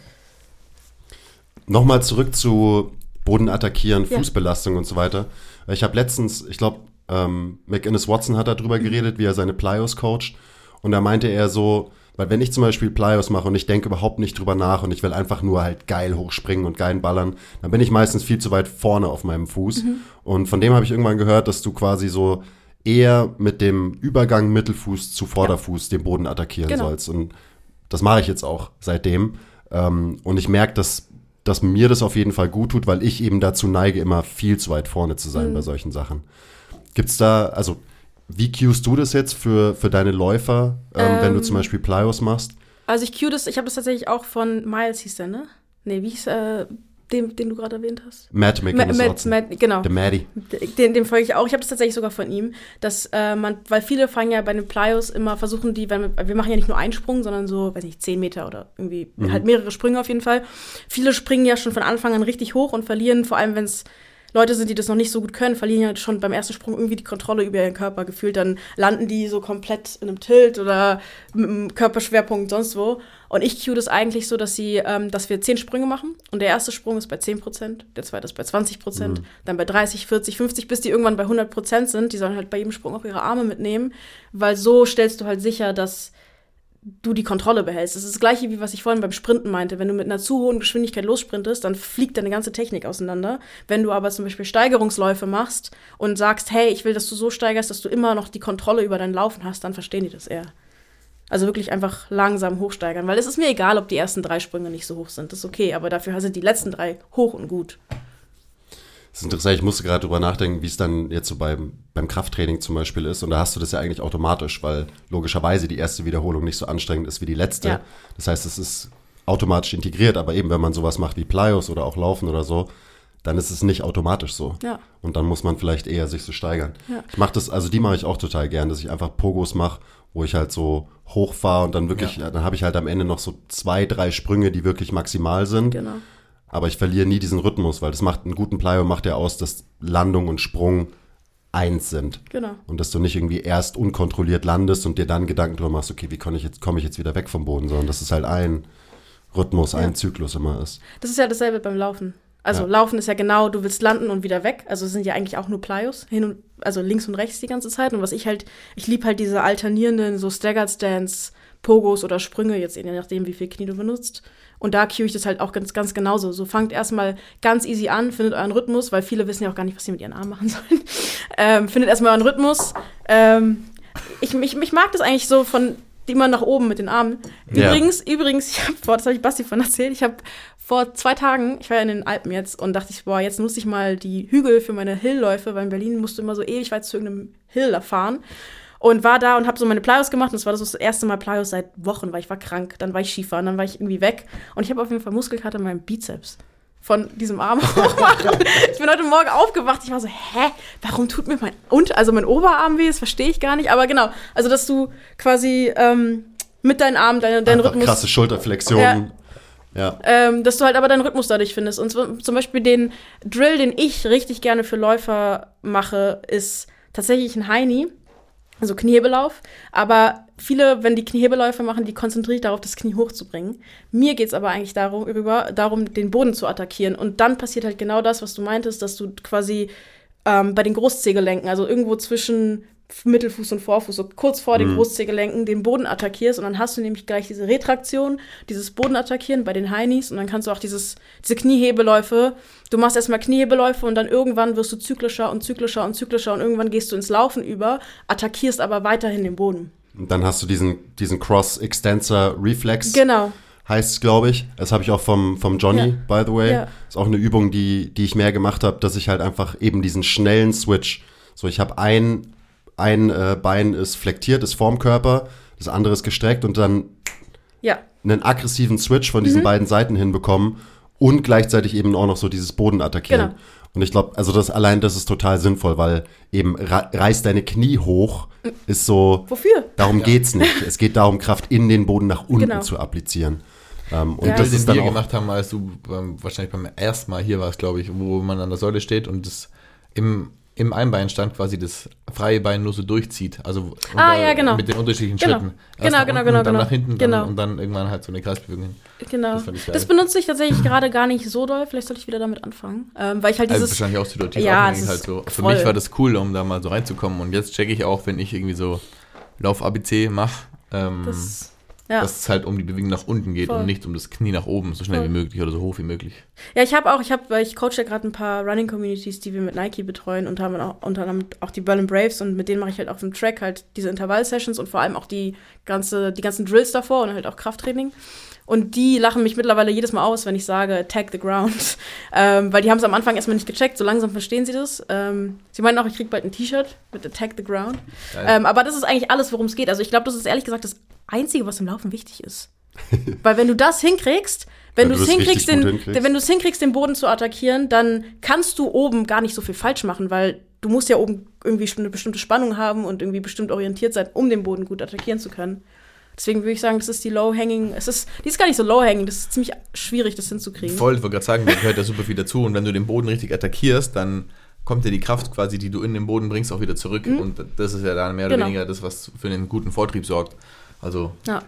Nochmal zurück zu Boden attackieren, Ja. Fußbelastung und so weiter. Ich habe letztens, ich glaube, ähm, McInnes Watson hat darüber Mhm. geredet, wie er seine Plyos coacht. Und da meinte er so, weil wenn ich zum Beispiel Plyos mache und ich denke überhaupt nicht drüber nach und ich will einfach nur halt geil hochspringen und geil ballern, dann bin ich meistens viel zu weit vorne auf meinem Fuß. Mhm. Und von dem habe ich irgendwann gehört, dass du quasi so eher mit dem Übergang Mittelfuß zu Vorderfuß den Boden attackieren Genau. sollst. Und das mache ich jetzt auch seitdem. Ähm, und ich merke, dass, dass mir das auf jeden Fall gut tut, weil ich eben dazu neige, immer viel zu weit vorne zu sein bei solchen Sachen. Gibt's da, also wie cuest du das jetzt für, für deine Läufer, ähm, wenn du Ähm, zum Beispiel Plyos machst? Also ich cue das, ich habe das tatsächlich auch von Miles hieß der, ne? Nee, wie hieß äh, dem, den du gerade erwähnt hast? Matt Ma- McInnes genau. Der Maddie. Den, dem folge ich auch. Ich habe das tatsächlich sogar von ihm, dass äh, man, weil viele fangen ja bei den Plyos immer versuchen, die, wenn wir, wir machen ja nicht nur einen Sprung, sondern so, weiß nicht, 10 Meter oder irgendwie halt mehrere Sprünge auf jeden Fall. Viele springen ja schon von Anfang an richtig hoch und verlieren, vor allem wenn es Leute sind, die das noch nicht so gut können, verlieren ja schon beim ersten Sprung irgendwie die Kontrolle über ihren Körper gefühlt. Dann landen die so komplett in einem Tilt oder mit einem Körperschwerpunkt sonst wo. Und ich cue das eigentlich so, dass sie, ähm, dass wir zehn Sprünge machen und der erste Sprung ist bei 10 Prozent, der zweite ist bei 20 Prozent, dann bei 30, 40, 50, bis die irgendwann bei 100 Prozent sind. Die sollen halt bei jedem Sprung auch ihre Arme mitnehmen, weil so stellst du halt sicher, dass du die Kontrolle behältst. Das ist das gleiche, wie was ich vorhin beim Sprinten meinte. Wenn du mit einer zu hohen Geschwindigkeit lossprintest, dann fliegt deine ganze Technik auseinander. Wenn du aber zum Beispiel Steigerungsläufe machst und sagst, hey, ich will, dass du so steigerst, dass du immer noch die Kontrolle über dein Laufen hast, dann verstehen die das eher. Also wirklich einfach langsam hochsteigern, weil es ist mir egal, ob die ersten drei Sprünge nicht so hoch sind. Das ist okay, aber dafür sind die letzten drei hoch und gut. Das ist interessant, ich musste gerade drüber nachdenken, wie es dann jetzt so beim, beim Krafttraining zum Beispiel ist. Und da hast du das ja eigentlich automatisch, weil logischerweise die erste Wiederholung nicht so anstrengend ist wie die letzte. Ja. Das heißt, es ist automatisch integriert, aber eben, wenn man sowas macht wie Plyos oder auch Laufen oder so, dann ist es nicht automatisch so. Ja. Und dann muss man vielleicht eher sich so steigern. Ja. Ich mache das, also die mache ich auch total gern, dass ich einfach Pogos mache, wo ich halt so hochfahre und dann wirklich, dann habe ich halt am Ende noch so zwei, drei Sprünge, die wirklich maximal sind. Genau. Aber ich verliere nie diesen Rhythmus, weil das macht einen guten Plyo macht ja aus, dass Landung und Sprung eins sind. Genau. Und dass du nicht irgendwie erst unkontrolliert landest und dir dann Gedanken drüber machst, okay, wie komme ich jetzt, komme ich jetzt wieder weg vom Boden, sondern dass es halt ein Rhythmus, ein Zyklus immer ist. Das ist ja dasselbe beim Laufen. Also Ja. Laufen ist ja genau, du willst landen und wieder weg. Also es sind ja eigentlich auch nur Plyos, hin und also links und rechts die ganze Zeit. Und was ich halt, ich liebe halt diese alternierenden, so Staggered Stance, Pogos oder Sprünge, jetzt je nachdem, wie viel Knie du benutzt. Und da cue ich das halt auch ganz, ganz genauso. So fangt erstmal ganz easy an, findet euren Rhythmus, weil viele wissen ja auch gar nicht, was sie mit ihren Armen machen sollen. Ähm, findet erstmal euren Rhythmus. Ähm, ich, ich, ich mag das eigentlich so von immer nach oben mit den Armen. Ja. Übrigens, übrigens, ich hab vor, das habe ich Basti von erzählt, ich habe vor zwei Tagen, ich war ja in den Alpen jetzt und dachte ich, boah, jetzt nutze ich mal die Hügel für meine Hillläufe, weil in Berlin musst du immer so ewig weit zu irgendeinem Hill fahren. Und war da und habe so meine Plyos gemacht und das war das, erste Mal Plyos seit Wochen, weil ich war krank. Dann war ich Skifahren, dann war ich irgendwie weg und ich habe auf jeden Fall Muskelkater in meinem Bizeps. von diesem Arm hochmachen. ich bin heute Morgen aufgewacht. Ich war so, hä, warum tut mir mein und also mein Oberarm weh? Das verstehe ich gar nicht. Aber genau, also dass du quasi ähm, mit deinen Armen deine, deinen Einfach Rhythmus krasse Schulterflexionen. Ja. Ähm, dass du halt aber deinen Rhythmus dadurch findest. Und zum Beispiel den Drill, den ich richtig gerne für Läufer mache, ist tatsächlich ein Heini, also Kniehebelauf. Aber viele, wenn die Kniehebeläufe machen, die konzentriere ich darauf, das Knie hochzubringen. Mir geht es aber eigentlich darum, über, darum, den Boden zu attackieren. Und dann passiert halt genau das, was du meintest, dass du quasi ähm, bei den Großzehgelenken, also irgendwo zwischen Mittelfuß und Vorfuß, so kurz vor den Großzehgelenken, den Boden attackierst und dann hast du nämlich gleich diese Retraktion, dieses Bodenattackieren bei den Heinis und dann kannst du auch dieses, diese Kniehebeläufe, du machst erstmal Kniehebeläufe und dann irgendwann wirst du zyklischer und zyklischer und zyklischer und irgendwann gehst du ins Laufen über, attackierst aber weiterhin den Boden. Und dann hast du diesen, diesen Cross-Extensor-Reflex. Genau. heißt es, glaube ich. Das habe ich auch vom, vom Johnny, by the way. Ja. Ist auch eine Übung, die, die ich mehr gemacht habe, dass ich halt einfach eben diesen schnellen Switch, so ich habe ein, ein äh, Bein ist flektiert, ist vorm Körper, das andere ist gestreckt und dann Ja, einen aggressiven Switch von diesen beiden Seiten hinbekommen und gleichzeitig eben auch noch so dieses Boden attackieren. Genau. Und ich glaube, also das allein das ist total sinnvoll, weil eben reiß deine Knie hoch ist so wofür? Darum geht's nicht. Es geht darum, Kraft in den Boden nach unten Genau. zu applizieren. Ähm, und Ja. das ist dann wir auch gemacht haben, als du beim, wahrscheinlich beim ersten Mal hier warst, glaube ich, wo man an der Säule steht und das im, im Einbeinstand quasi das freie Bein nur so durchzieht. Also Ah, ja, genau. mit den unterschiedlichen Genau. Schritten. Genau, nach genau, unten, genau, Dann genau. nach hinten Genau. dann, und dann irgendwann halt so eine Kreisbewegung hin. Genau. Das. Das benutze ich tatsächlich gerade gar nicht so doll. Vielleicht sollte ich wieder damit anfangen. Ähm, weil ich halt Also dieses. wahrscheinlich auch situativ Ja, abhängig halt so. Für voll. mich war das cool, um da mal so reinzukommen. Und jetzt checke ich auch, wenn ich irgendwie so Lauf-ABC mache, ähm, das, ja. dass es halt um die Bewegung nach unten geht Voll. und nicht um das Knie nach oben, so schnell Voll. wie möglich oder so hoch wie möglich. ja, ich habe auch, ich habe, weil ich coache ja gerade ein paar Running Communities, die wir mit Nike betreuen und haben auch unter anderem auch die Berlin Braves und mit denen mache ich halt auf dem Track halt diese Intervall-Sessions und vor allem auch die ganze, die ganzen Drills davor und halt auch Krafttraining. Und die lachen mich mittlerweile jedes Mal aus, wenn ich sage, attack the ground. ähm, weil die haben es am Anfang erstmal nicht gecheckt, so langsam verstehen sie das. Ähm, sie meinen auch, ich krieg bald ein T-Shirt mit attack the ground. Ähm, aber das ist eigentlich alles, worum es geht. Also ich glaube, das ist ehrlich gesagt das Einzige, was im Laufen wichtig ist. Weil wenn du das hinkriegst, wenn Wenn du es hinkriegst, den, hinkriegst. wenn du es hinkriegst, den Boden zu attackieren, dann kannst du oben gar nicht so viel falsch machen, weil du musst ja oben irgendwie eine bestimmte Spannung haben und irgendwie bestimmt orientiert sein, um den Boden gut attackieren zu können. Deswegen würde ich sagen, das ist die Low-Hanging, es ist, die ist gar nicht so Low-Hanging, das ist ziemlich schwierig, das hinzukriegen. Voll, ich wollte gerade sagen, da gehört ja super viel dazu. Und wenn du den Boden richtig attackierst, dann kommt dir die Kraft quasi, die du in den Boden bringst, auch wieder zurück. Und das ist ja dann mehr oder Genau. weniger das, was für einen guten Vortrieb sorgt. Also Ja.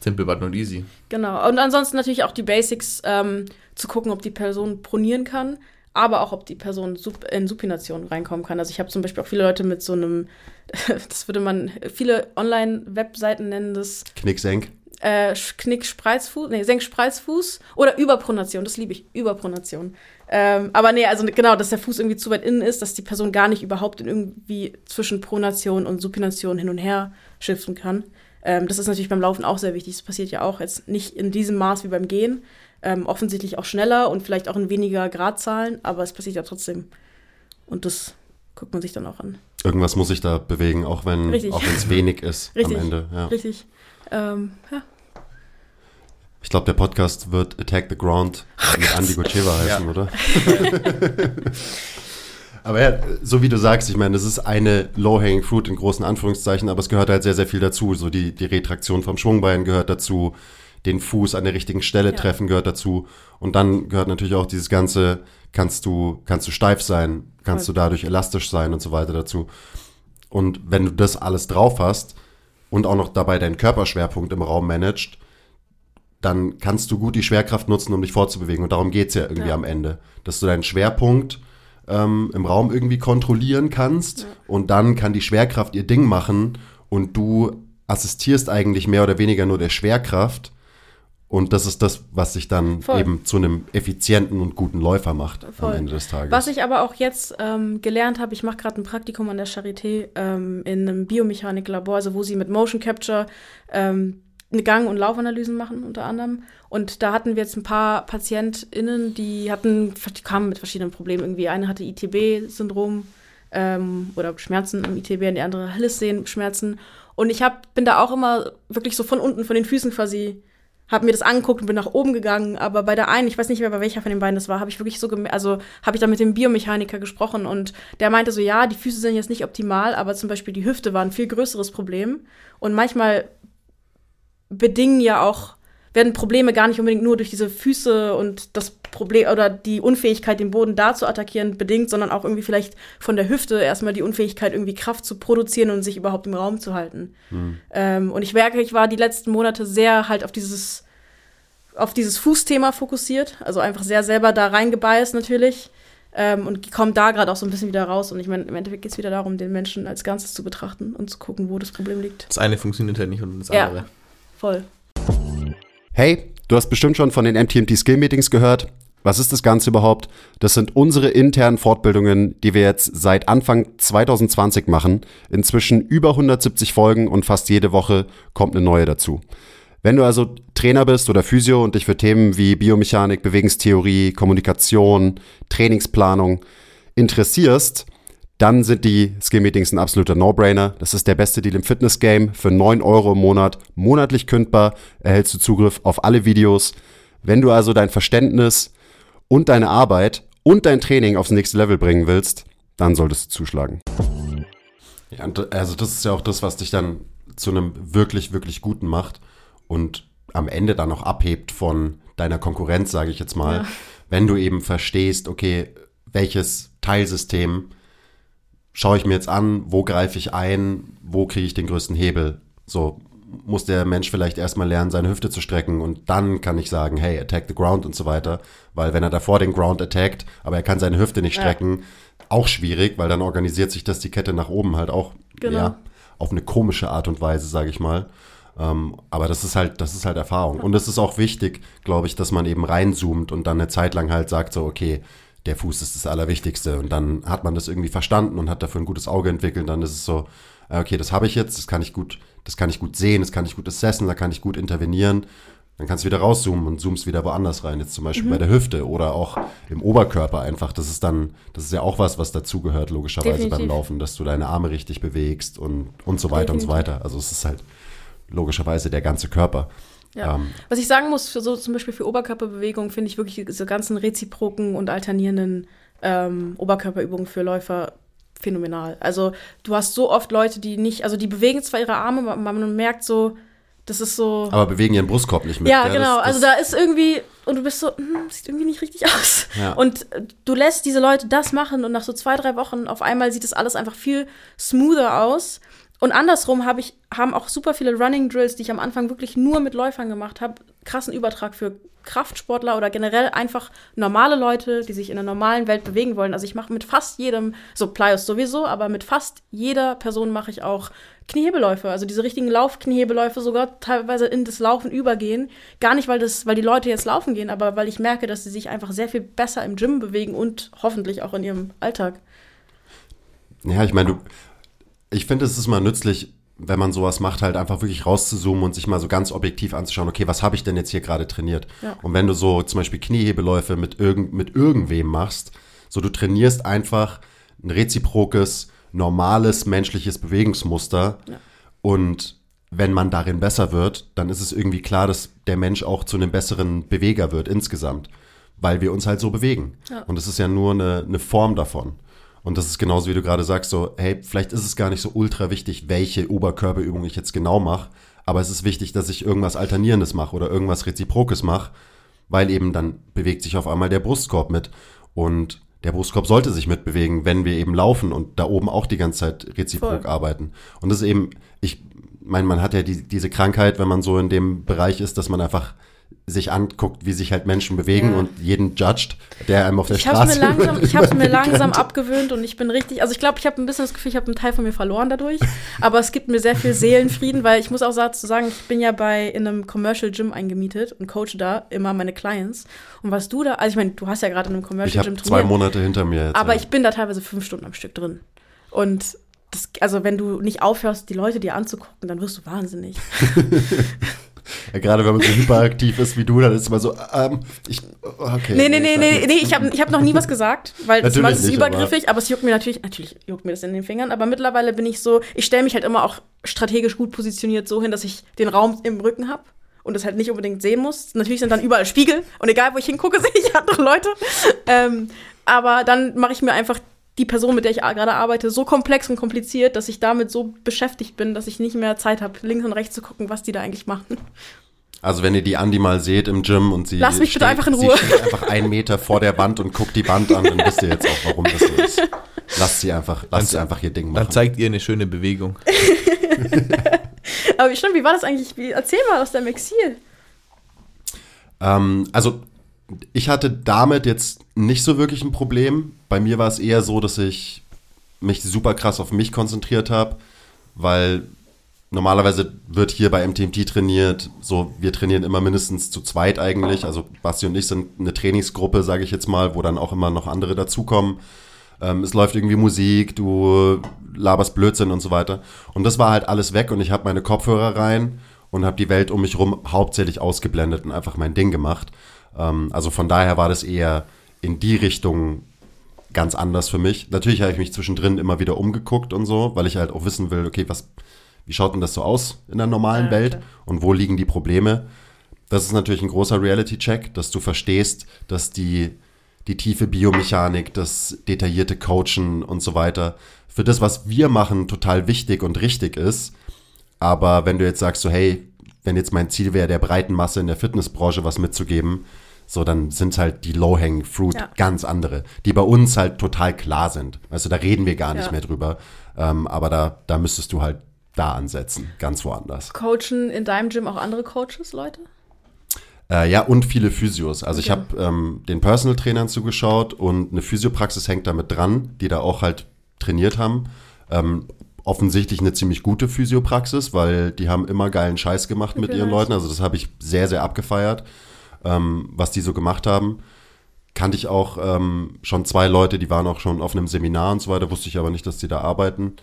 simple but not easy. Genau. Und ansonsten natürlich auch die Basics, ähm, zu gucken, ob die Person pronieren kann, aber auch, ob die Person in Supination reinkommen kann. Also ich habe zum Beispiel auch viele Leute mit so einem, das würde man, viele Online-Webseiten nennen das Knicksenk. äh, Knick-Spreizfuß, nee, Senk-Spreizfuß oder Überpronation, das liebe ich, Überpronation. Ähm, aber nee, also genau, dass der Fuß irgendwie zu weit innen ist, dass die Person gar nicht überhaupt in irgendwie zwischen Pronation und Supination hin und her shiften kann. Ähm, das ist natürlich beim Laufen auch sehr wichtig. Das passiert ja auch jetzt nicht in diesem Maß wie beim Gehen. Ähm, offensichtlich auch schneller und vielleicht auch in weniger Gradzahlen, aber es passiert ja trotzdem. Und das guckt man sich dann auch an. Irgendwas muss ich da bewegen, auch wenn es wenig ist Richtig. am Ende. Ja. Richtig. Ähm, ja. Ich glaube, der Podcast wird Attack the Ground mit Andy Gutscheva heißen, Ja. oder? aber ja, so wie du sagst, ich meine, das ist eine Low-Hanging Fruit in großen Anführungszeichen, aber es gehört halt sehr, sehr viel dazu. So die, die Retraktion vom Schwungbein gehört dazu, den Fuß an der richtigen Stelle Ja. treffen gehört dazu. Und dann gehört natürlich auch dieses ganze, kannst du, kannst du steif sein, kannst Voll. du dadurch elastisch sein und so weiter dazu. Und wenn du das alles drauf hast und auch noch dabei deinen Körperschwerpunkt im Raum managst, dann kannst du gut die Schwerkraft nutzen, um dich fortzubewegen. Und darum geht's ja irgendwie Ja. am Ende. Dass du deinen Schwerpunkt ähm, im Raum irgendwie kontrollieren kannst und dann kann die Schwerkraft ihr Ding machen und du assistierst eigentlich mehr oder weniger nur der Schwerkraft. Und das ist das, was dich dann Voll. eben zu einem effizienten und guten Läufer macht Voll. am Ende des Tages. Was ich aber auch jetzt ähm, gelernt habe, ich mache gerade ein Praktikum an der Charité ähm, in einem Biomechaniklabor, also wo sie mit Motion Capture ähm, Gang- und Laufanalysen machen unter anderem. Und da hatten wir jetzt ein paar PatientInnen, die hatten, die kamen mit verschiedenen Problemen irgendwie. Eine hatte ITB-Syndrom ähm, oder Schmerzen im ITB und die andere Achillessehenschmerzen. Und ich hab, bin da auch immer wirklich so von unten, von den Füßen quasi habe mir das angeguckt und bin nach oben gegangen. Aber bei der einen, ich weiß nicht mehr, bei welcher von den beiden das war, habe ich wirklich so, also habe ich da mit dem Biomechaniker gesprochen und der meinte so, ja, die Füße sind jetzt nicht optimal, aber zum Beispiel die Hüfte war ein viel größeres Problem. Und manchmal bedingen ja auch werden Probleme gar nicht unbedingt nur durch diese Füße und das Problem oder die Unfähigkeit, den Boden da zu attackieren, bedingt, sondern auch irgendwie vielleicht von der Hüfte erstmal die Unfähigkeit, irgendwie Kraft zu produzieren und sich überhaupt im Raum zu halten. Mhm. Ähm, und ich merke, ich war die letzten Monate sehr halt auf dieses, auf dieses Fußthema fokussiert, also einfach sehr selber da reingebiased natürlich. Ähm, und komme da gerade auch so ein bisschen wieder raus. Und ich meine, im Endeffekt geht es wieder darum, den Menschen als Ganzes zu betrachten und zu gucken, wo das Problem liegt. Das eine funktioniert halt nicht und das andere. Ja, voll. Hey, du hast bestimmt schon von den MTMT Skill Meetings gehört. Was ist das Ganze überhaupt? Das sind unsere internen Fortbildungen, die wir jetzt seit Anfang 2020 machen. Inzwischen über 170 Folgen und fast jede Woche kommt eine neue dazu. Wenn du also Trainer bist oder Physio und dich für Themen wie Biomechanik, Bewegungstheorie, Kommunikation, Trainingsplanung interessierst, dann sind die Skill-Meetings ein absoluter No-Brainer. Das ist der beste Deal im Fitness-Game. Für 9 Euro im Monat, monatlich kündbar, erhältst du Zugriff auf alle Videos. Wenn du also dein Verständnis und deine Arbeit und dein Training aufs nächste Level bringen willst, dann solltest du zuschlagen. Ja, also das ist ja auch das, was dich dann zu einem wirklich, wirklich guten macht und am Ende dann auch abhebt von deiner Konkurrenz, sage ich jetzt mal, ja. wenn du eben verstehst, okay, welches Teilsystem schaue ich mir jetzt an, wo greife ich ein, wo kriege ich den größten Hebel. So muss der Mensch vielleicht erstmal lernen, seine Hüfte zu strecken und dann kann ich sagen, hey, attack the ground und so weiter. Weil wenn er davor den Ground attackt, aber er kann seine Hüfte nicht strecken, ja. auch schwierig, weil dann organisiert sich das die Kette nach oben halt auch genau. ja, auf eine komische Art und Weise, sage ich mal. Ähm, aber das ist halt, das ist halt Erfahrung. Und es ist auch wichtig, glaube ich, dass man eben reinzoomt und dann eine Zeit lang halt sagt, so, okay, der Fuß ist das Allerwichtigste. Und dann hat man das irgendwie verstanden und hat dafür ein gutes Auge entwickelt. Dann ist es so, äh, okay, das habe ich jetzt, das kann ich gut, das kann ich gut sehen, das kann ich gut assessen, da kann ich gut intervenieren. Dann kannst du wieder rauszoomen und zoomst wieder woanders rein. Jetzt zum Beispiel mhm. bei der Hüfte oder auch im Oberkörper einfach. Das ist dann, das ist ja auch was, was dazugehört, logischerweise Definitiv. beim Laufen, dass du deine Arme richtig bewegst und, und so weiter Definitiv. und so weiter. Also es ist halt logischerweise der ganze Körper. Ja. Ähm, Was ich sagen muss, für so zum Beispiel für Oberkörperbewegungen finde ich wirklich diese ganzen reziproken und alternierenden ähm, Oberkörperübungen für Läufer phänomenal. Also du hast so oft Leute, die nicht, also die bewegen zwar ihre Arme, aber man merkt so, das ist so. Aber bewegen ihren Brustkorb nicht mit. Ja, ja genau. Das, das also da ist irgendwie, und du bist so, hm, sieht irgendwie nicht richtig aus. Ja. Und du lässt diese Leute das machen und nach so zwei, drei Wochen auf einmal sieht das alles einfach viel smoother aus. Und andersrum habe ich, haben auch super viele Running Drills, die ich am Anfang wirklich nur mit Läufern gemacht habe, krassen Übertrag für Kraftsportler oder generell einfach normale Leute, die sich in der normalen Welt bewegen wollen. Also ich mache mit fast jedem, so Plyos sowieso, aber mit fast jeder Person mache ich auch Kniehebeläufe, also diese richtigen Laufkniehebeläufe sogar teilweise in das Laufen übergehen. Gar nicht, weil, das, weil die Leute jetzt laufen gehen, aber weil ich merke, dass sie sich einfach sehr viel besser im Gym bewegen und hoffentlich auch in ihrem Alltag. Ja, ich meine, du ich finde, es ist mal nützlich, wenn man sowas macht, halt einfach wirklich rauszuzoomen und sich mal so ganz objektiv anzuschauen, okay, was habe ich denn jetzt hier gerade trainiert? Ja. Und wenn du so zum Beispiel Kniehebeläufe mit, irgend, mit irgendwem machst, so du trainierst einfach ein reziprokes, normales menschliches Bewegungsmuster ja. und wenn man darin besser wird, dann ist es irgendwie klar, dass der Mensch auch zu einem besseren Beweger wird insgesamt, weil wir uns halt so bewegen. Ja. Und es ist ja nur eine, eine Form davon. Und das ist genauso, wie du gerade sagst, so, hey, vielleicht ist es gar nicht so ultra wichtig, welche Oberkörperübung ich jetzt genau mache, aber es ist wichtig, dass ich irgendwas Alternierendes mache oder irgendwas Reziprokes mache, weil eben dann bewegt sich auf einmal der Brustkorb mit. Und der Brustkorb sollte sich mitbewegen, wenn wir eben laufen und da oben auch die ganze Zeit reziprok Voll. arbeiten. Und das ist eben, ich meine, man hat ja die, diese Krankheit, wenn man so in dem Bereich ist, dass man einfach sich anguckt, wie sich halt Menschen bewegen ja. und jeden judged, der einem auf der ich Straße. Mir langsam, ich habe es mir langsam abgewöhnt und ich bin richtig, also ich glaube, ich habe ein bisschen das Gefühl, ich habe einen Teil von mir verloren dadurch, aber es gibt mir sehr viel Seelenfrieden, weil ich muss auch sagen, ich bin ja bei in einem Commercial Gym eingemietet und coache da immer meine Clients. Und was du da, also ich meine, du hast ja gerade in einem Commercial Gym trainiert. zwei Monate hinter mir jetzt. Aber ja. ich bin da teilweise fünf Stunden am Stück drin. Und das, also wenn du nicht aufhörst, die Leute dir anzugucken, dann wirst du wahnsinnig. Ja, gerade wenn man so hyperaktiv ist wie du, dann ist es immer so, ähm, ich, okay. Nee, nee, nee, nee, nee, ich habe ich hab noch nie was gesagt, weil das ist übergriffig, aber, aber, es juckt mir natürlich, natürlich juckt mir das in den Fingern, aber mittlerweile bin ich so, ich stelle mich halt immer auch strategisch gut positioniert so hin, dass ich den Raum im Rücken habe und das halt nicht unbedingt sehen muss. Natürlich sind dann überall Spiegel und egal, wo ich hingucke, sehe ich andere Leute. Ähm, aber dann mache ich mir einfach die Person, mit der ich gerade arbeite, so komplex und kompliziert, dass ich damit so beschäftigt bin, dass ich nicht mehr Zeit habe, links und rechts zu gucken, was die da eigentlich machen. Also wenn ihr die Andi mal seht im Gym und sie Lass mich steht, bitte einfach in Ruhe. sie steht einfach einen Meter vor der Wand und guckt die Wand an, dann wisst ihr jetzt auch, warum das so ist. Lasst sie einfach, lasst sie einfach ihr Ding machen. Dann zeigt ihr eine schöne Bewegung. Aber wie stimmt, wie war das eigentlich? Wie, erzähl mal aus deinem Exil. Ähm, also ich hatte damit jetzt nicht so wirklich ein Problem. Bei mir war es eher so, dass ich mich super krass auf mich konzentriert habe, weil normalerweise wird hier bei MTMT trainiert, so wir trainieren immer mindestens zu zweit eigentlich. Also Basti und ich sind eine Trainingsgruppe, sage ich jetzt mal, wo dann auch immer noch andere dazukommen. Ähm, es läuft irgendwie Musik, du laberst Blödsinn und so weiter. Und das war halt alles weg und ich habe meine Kopfhörer rein und habe die Welt um mich rum hauptsächlich ausgeblendet und einfach mein Ding gemacht. Ähm, also von daher war das eher in die Richtung ganz anders für mich. Natürlich habe ich mich zwischendrin immer wieder umgeguckt und so, weil ich halt auch wissen will, okay, was, wie schaut denn das so aus in der normalen Ja, Welt und wo liegen die Probleme? Das ist natürlich ein großer Reality-Check, dass du verstehst, dass die, die tiefe Biomechanik, das detaillierte Coachen und so weiter für das, was wir machen, total wichtig und richtig ist. Aber wenn du jetzt sagst, so, hey, wenn jetzt mein Ziel wäre, der breiten Masse in der Fitnessbranche was mitzugeben, so dann sind halt die Low-Hanging Fruit Ja. ganz andere, die bei uns halt total klar sind. Also da reden wir gar nicht Ja. mehr drüber. Ähm, aber da, da müsstest du halt da ansetzen, ganz woanders. Coachen in deinem Gym auch andere Coaches, Leute? Äh, ja, und viele Physios. Also ich Okay. habe ähm, den Personal Trainern zugeschaut und eine Physiopraxis hängt damit dran, die da auch halt trainiert haben. Ähm, offensichtlich eine ziemlich gute Physiopraxis, weil die haben immer geilen Scheiß gemacht mit Okay, ihren nice. Leuten. Also das habe ich sehr, sehr abgefeiert, ähm, was die so gemacht haben. Kannte ich auch ähm, schon zwei Leute, die waren auch schon auf einem Seminar und so weiter, wusste ich aber nicht, dass die da arbeiten.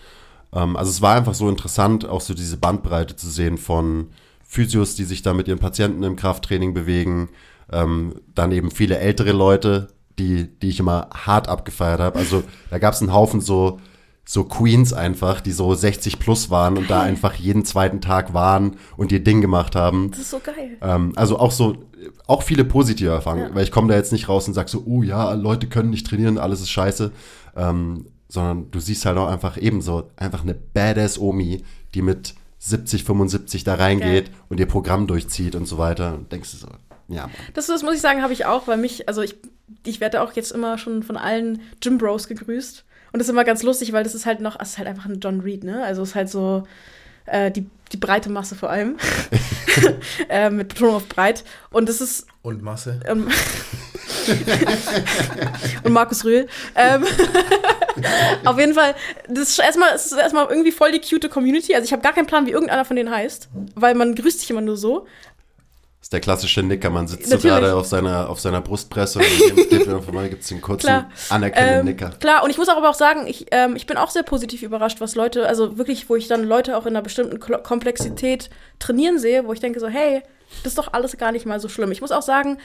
Ähm, also es war einfach so interessant, auch so diese Bandbreite zu sehen von Physios, die sich da mit ihren Patienten im Krafttraining bewegen, ähm, dann eben viele ältere Leute, die, die ich immer hart abgefeiert habe. Also da gab es einen Haufen so, so Queens einfach, die so 60 plus waren und da einfach jeden zweiten Tag waren und ihr Ding gemacht haben. Das ist so geil. Ähm, also auch so, auch viele positive Erfahrungen, Ja. weil ich komme da jetzt nicht raus und sag so, oh ja, Leute können nicht trainieren, alles ist scheiße, ähm, sondern du siehst halt auch einfach ebenso, einfach eine badass Omi, die mit 70, 75 da reingeht Geil. und ihr Programm durchzieht und so weiter und denkst du so, ja, Mann. Das, das muss ich sagen, habe ich auch, weil mich, also ich, ich werde auch jetzt immer schon von allen Gym Bros gegrüßt. Und das ist immer ganz lustig, weil das ist halt noch, es ist halt einfach ein John Reed, ne? Also es ist halt so äh, die, die breite Masse vor allem. äh, mit Betonung auf breit. Und das ist Und Masse? ähm, und Markus Rühl. Ähm, auf jeden Fall, das ist erstmal, es ist erstmal irgendwie voll die cute Community. Also ich habe gar keinen Plan, wie irgendeiner von denen heißt, weil man grüßt sich immer nur so. Ist der klassische Nicker, man sitzt so Natürlich. gerade auf seiner, auf seiner Brustpresse und vorbei, gibt es den kurzen, Klar. anerkennenden Ähm, Nicker. klar, und ich muss aber auch sagen, ich, ähm, ich bin auch sehr positiv überrascht, was Leute, also wirklich, wo ich dann Leute auch in einer bestimmten Komplexität trainieren sehe, wo ich denke so, hey, das ist doch alles gar nicht mal so schlimm. Ich muss auch sagen,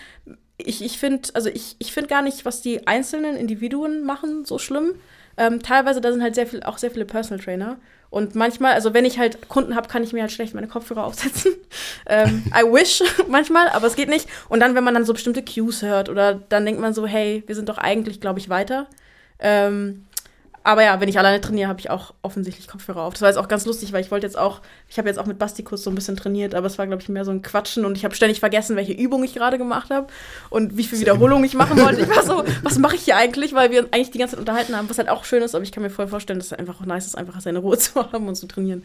ich, ich finde, also ich, ich finde gar nicht, was die einzelnen Individuen machen, so schlimm. Ähm, teilweise, da sind halt sehr viel, auch sehr viele Personal Trainer. Und manchmal, also wenn ich halt Kunden habe, kann ich mir halt schlecht meine Kopfhörer aufsetzen. ähm, I wish manchmal, aber es geht nicht. Und dann, wenn man dann so bestimmte Cues hört oder dann denkt man so, hey, wir sind doch eigentlich, glaube ich, weiter. Ähm, aber ja, wenn ich alleine trainiere, habe ich auch offensichtlich Kopfhörer auf. Das war jetzt auch ganz lustig, weil ich wollte jetzt auch, ich habe jetzt auch mit Basti kurz so ein bisschen trainiert, aber es war, glaube ich, mehr so ein Quatschen und ich habe ständig vergessen, welche Übung ich gerade gemacht habe und wie viel Wiederholungen ich machen wollte. Ich war so, was mache ich hier eigentlich, weil wir uns eigentlich die ganze Zeit unterhalten haben, was halt auch schön ist, aber ich kann mir voll vorstellen, dass es einfach auch nice ist, einfach seine Ruhe zu haben und zu trainieren.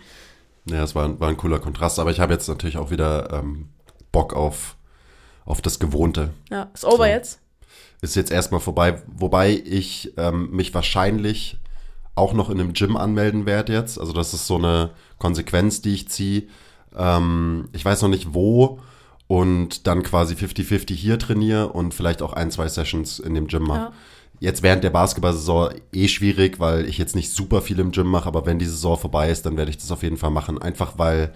Ja, es war, ein- war ein cooler Kontrast, aber ich habe jetzt natürlich auch wieder ähm, Bock auf, auf das Gewohnte. Ja, ist over So. jetzt. Ist jetzt erstmal vorbei, wobei ich ähm, mich wahrscheinlich auch noch in einem Gym anmelden werde jetzt. Also das ist so eine Konsequenz, die ich ziehe. Ähm, ich weiß noch nicht wo und dann quasi 50-50 hier trainiere und vielleicht auch ein, zwei Sessions in dem Gym mache. Ja. Jetzt während der Basketball-Saison eh schwierig, weil ich jetzt nicht super viel im Gym mache, aber wenn die Saison vorbei ist, dann werde ich das auf jeden Fall machen. Einfach weil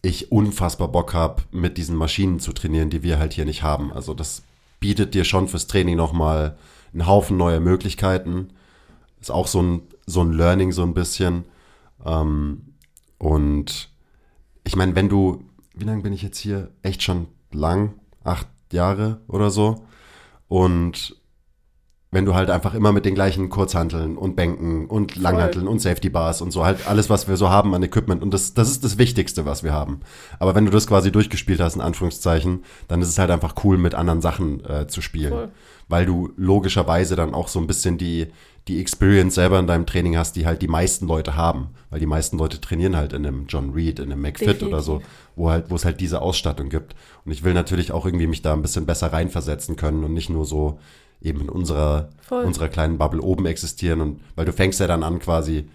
ich unfassbar Bock habe, mit diesen Maschinen zu trainieren, die wir halt hier nicht haben. Also das bietet dir schon fürs Training nochmal einen Haufen neuer Möglichkeiten. Ist auch so ein, so ein Learning so ein bisschen. Ähm, und ich meine, wenn du, wie lange bin ich jetzt hier? Echt schon lang, acht Jahre oder so. Und wenn du halt einfach immer mit den gleichen Kurzhanteln und Bänken und Langhanteln und Safety Bars und so halt alles, was wir so haben an Equipment und das, das ist das Wichtigste, was wir haben. Aber wenn du das quasi durchgespielt hast, in Anführungszeichen, dann ist es halt einfach cool, mit anderen Sachen äh, zu spielen. Voll. Weil du logischerweise dann auch so ein bisschen die, die Experience selber in deinem Training hast, die halt die meisten Leute haben. Weil die meisten Leute trainieren halt in einem John Reed, in einem McFit oder so, wo halt, wo es halt diese Ausstattung gibt. Und ich will natürlich auch irgendwie mich da ein bisschen besser reinversetzen können und nicht nur so eben in unserer, Voll. unserer kleinen Bubble oben existieren. Und weil du fängst ja dann an, quasi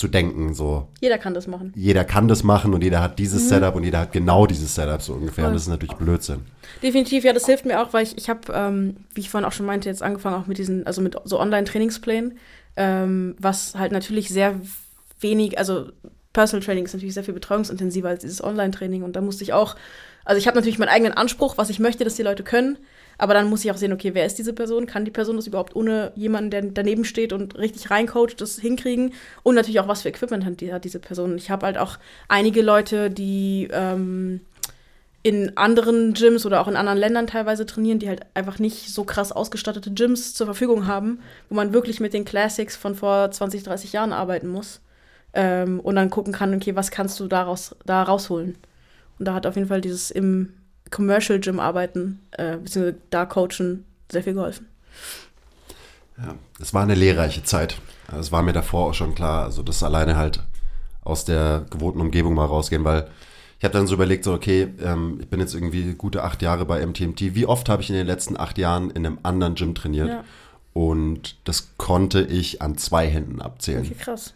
zu denken, so Jeder kann das machen. jeder kann das machen und jeder hat dieses Setup und jeder hat genau dieses Setup so ungefähr. Und Voll. das ist natürlich Blödsinn. Definitiv, ja, das hilft mir auch, weil ich, ich habe, ähm, wie ich vorhin auch schon meinte, jetzt angefangen auch mit diesen, also mit so Online-Trainingsplänen, ähm, was halt natürlich sehr wenig, also Personal Training ist natürlich sehr viel betreuungsintensiver als dieses Online-Training und da musste ich auch, also ich habe natürlich meinen eigenen Anspruch, was ich möchte, dass die Leute können, aber dann muss ich auch sehen, okay, wer ist diese Person? Kann die Person das überhaupt ohne jemanden, der daneben steht und richtig reincoacht, das hinkriegen? Und natürlich auch, was für Equipment hat, die, hat diese Person. Ich habe halt auch einige Leute, die ähm, in anderen Gyms oder auch in anderen Ländern teilweise trainieren, die halt einfach nicht so krass ausgestattete Gyms zur Verfügung haben, wo man wirklich mit den Classics von vor 20, 30 Jahren arbeiten muss. Ähm, und dann gucken kann, okay, was kannst du daraus da rausholen? Und da hat auf jeden Fall dieses im Commercial Gym arbeiten, äh, beziehungsweise da coachen, sehr viel geholfen. Ja, es war eine lehrreiche Zeit. Es war mir davor auch schon klar, also das alleine halt aus der gewohnten Umgebung mal rausgehen, weil ich habe dann so überlegt, so okay, ähm, ich bin jetzt irgendwie gute acht Jahre bei MTMT. Wie oft habe ich in den letzten acht Jahren in einem anderen Gym trainiert? Ja. Und das konnte ich an zwei Händen abzählen. Okay, krass.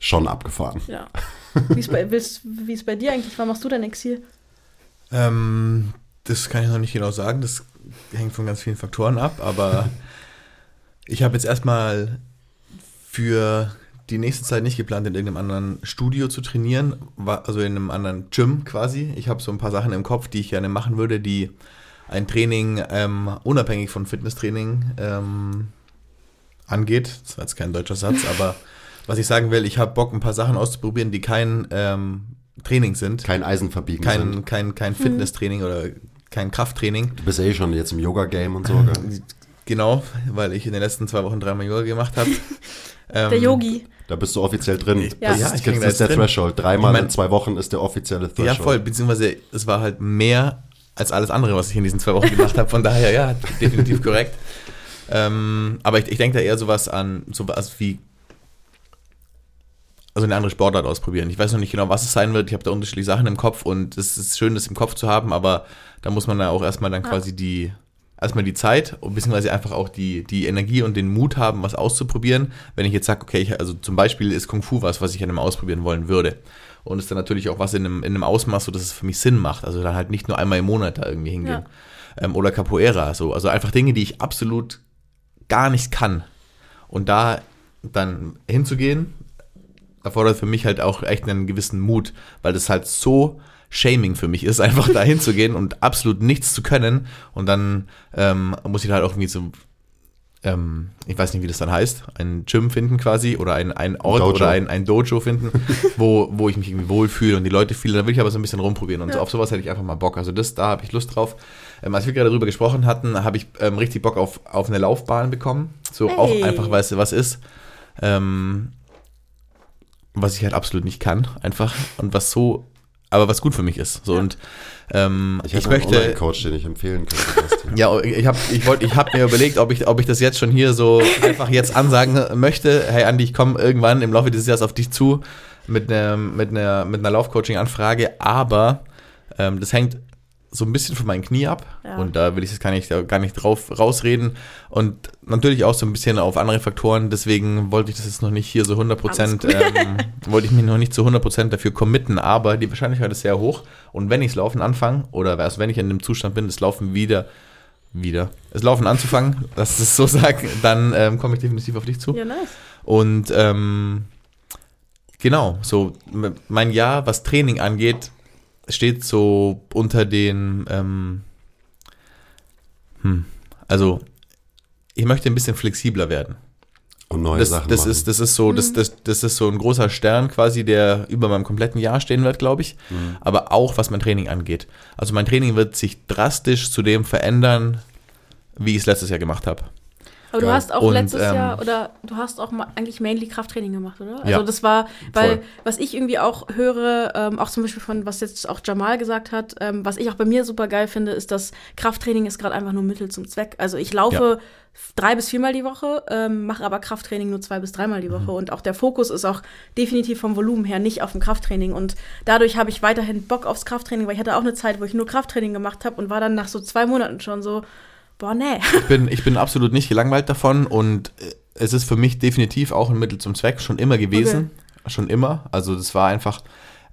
Schon abgefahren. Ja. Wie ist bei, bei dir eigentlich? Wann machst du dein Exil? Ähm, das kann ich noch nicht genau sagen. Das hängt von ganz vielen Faktoren ab. Aber ich habe jetzt erstmal für die nächste Zeit nicht geplant, in irgendeinem anderen Studio zu trainieren. Also in einem anderen Gym quasi. Ich habe so ein paar Sachen im Kopf, die ich gerne machen würde, die ein Training ähm, unabhängig von Fitnesstraining ähm, angeht. Das war jetzt kein deutscher Satz, aber was ich sagen will, ich habe Bock, ein paar Sachen auszuprobieren, die kein ähm, Training sind Kein Eisen verbiegen. kein, sind. kein, kein Fitnesstraining oder kein Krafttraining. Du bist ja eh schon jetzt im Yoga-Game und so. Gell? Genau, weil ich in den letzten zwei Wochen dreimal Yoga gemacht habe. Ähm, Der Yogi. Da bist du offiziell drin. Ja. Das, Ja, ist, ich das ist der drin. Threshold. Dreimal Ich mein- in zwei Wochen ist der offizielle Threshold. Ja, voll, beziehungsweise es war halt mehr als alles andere, was ich in diesen zwei Wochen gemacht habe. Von daher, ja, definitiv korrekt. Ähm, aber ich, ich denke da eher sowas an, sowas wie also eine andere Sportart ausprobieren. Ich weiß noch nicht genau, was es sein wird. Ich habe da unterschiedliche Sachen im Kopf und es ist schön, das im Kopf zu haben, aber da muss man da auch erstmal dann quasi die, erstmal die Zeit und beziehungsweise einfach auch die, die Energie und den Mut haben, was auszuprobieren. Wenn ich jetzt sage, okay, ich, also zum Beispiel ist Kung Fu was, was ich an einem ausprobieren wollen würde. Und ist dann natürlich auch was in einem, in einem Ausmaß, so dass es für mich Sinn macht. Also dann halt nicht nur einmal im Monat da irgendwie hingehen. Ähm, oder Capoeira, so. Also einfach Dinge, die ich absolut gar nicht kann. Und da dann hinzugehen, erfordert für mich halt auch echt einen gewissen Mut, weil das halt so shaming für mich ist, einfach da hinzugehen und absolut nichts zu können. Und dann ähm, muss ich halt auch irgendwie so, ähm, ich weiß nicht, wie das dann heißt, ein Gym finden quasi oder ein, ein Ort Dojo. oder ein, ein Dojo finden, wo, wo ich mich irgendwie wohlfühle und die Leute fühle. Da will ich aber so ein bisschen rumprobieren und so Ja. auf sowas hätte ich einfach mal Bock. Also das, da habe ich Lust drauf. Ähm, als wir gerade darüber gesprochen hatten, habe ich ähm, richtig Bock auf, auf eine Laufbahn bekommen. So auch Hey. einfach, weil es was ist. Ähm, was ich halt absolut nicht kann, einfach. Und was so, aber was gut für mich ist. So und ähm, Ich, ich, hätte einen möchte. Online-Coach, den ich empfehlen könnte. Ja, ich habe ich wollt, ich hab mir überlegt, ob ich, ob ich das jetzt schon hier so einfach jetzt ansagen möchte. Hey Andi, ich komme irgendwann im Laufe dieses Jahres auf dich zu mit einer, mit einer, mit einer Laufcoaching-Anfrage, aber ähm, das hängt so ein bisschen von meinen Knie ab Ja. und da will ich jetzt gar nicht, gar nicht drauf rausreden und natürlich auch so ein bisschen auf andere Faktoren, deswegen wollte ich das jetzt noch nicht hier so 100 Prozent, ähm, wollte ich mich noch nicht zu 100 Prozent dafür committen, aber die Wahrscheinlichkeit ist sehr hoch und wenn ich das Laufen anfange oder erst wenn ich in dem Zustand bin, das Laufen wieder wieder das Laufen anzufangen, dass ich es so sage, dann ähm, komme ich definitiv auf dich zu. Ja, nice. Und ähm, genau, so mein Jahr, was Training angeht, steht so unter den, ähm, hm, also ich möchte ein bisschen flexibler werden. Und neue Das, Sachen das, machen. ist, das, ist so, das, das, das ist so ein großer Stern quasi, der über meinem kompletten Jahr stehen wird, glaube ich. Mhm. Aber auch was mein Training angeht. Also mein Training wird sich drastisch zu dem verändern, wie ich es letztes Jahr gemacht habe. Aber du hast auch Und, letztes ähm, Jahr oder du hast auch eigentlich mainly Krafttraining gemacht, oder? Also Ja. das war, weil Voll. was ich irgendwie auch höre, ähm, auch zum Beispiel von was jetzt auch Jamal gesagt hat, ähm, was ich auch bei mir super geil finde, ist, dass Krafttraining ist gerade einfach nur Mittel zum Zweck. Also ich laufe drei bis viermal die Woche, ähm, mache aber Krafttraining nur zwei bis dreimal die Woche Mhm. und auch der Fokus ist auch definitiv vom Volumen her nicht auf dem Krafttraining und dadurch habe ich weiterhin Bock aufs Krafttraining, weil ich hatte auch eine Zeit, wo ich nur Krafttraining gemacht habe und war dann nach so zwei Monaten schon so, boah, nee. Ich bin, ich bin absolut nicht gelangweilt davon und äh, es ist für mich definitiv auch ein Mittel zum Zweck, schon immer gewesen. Schon immer. Also das war einfach,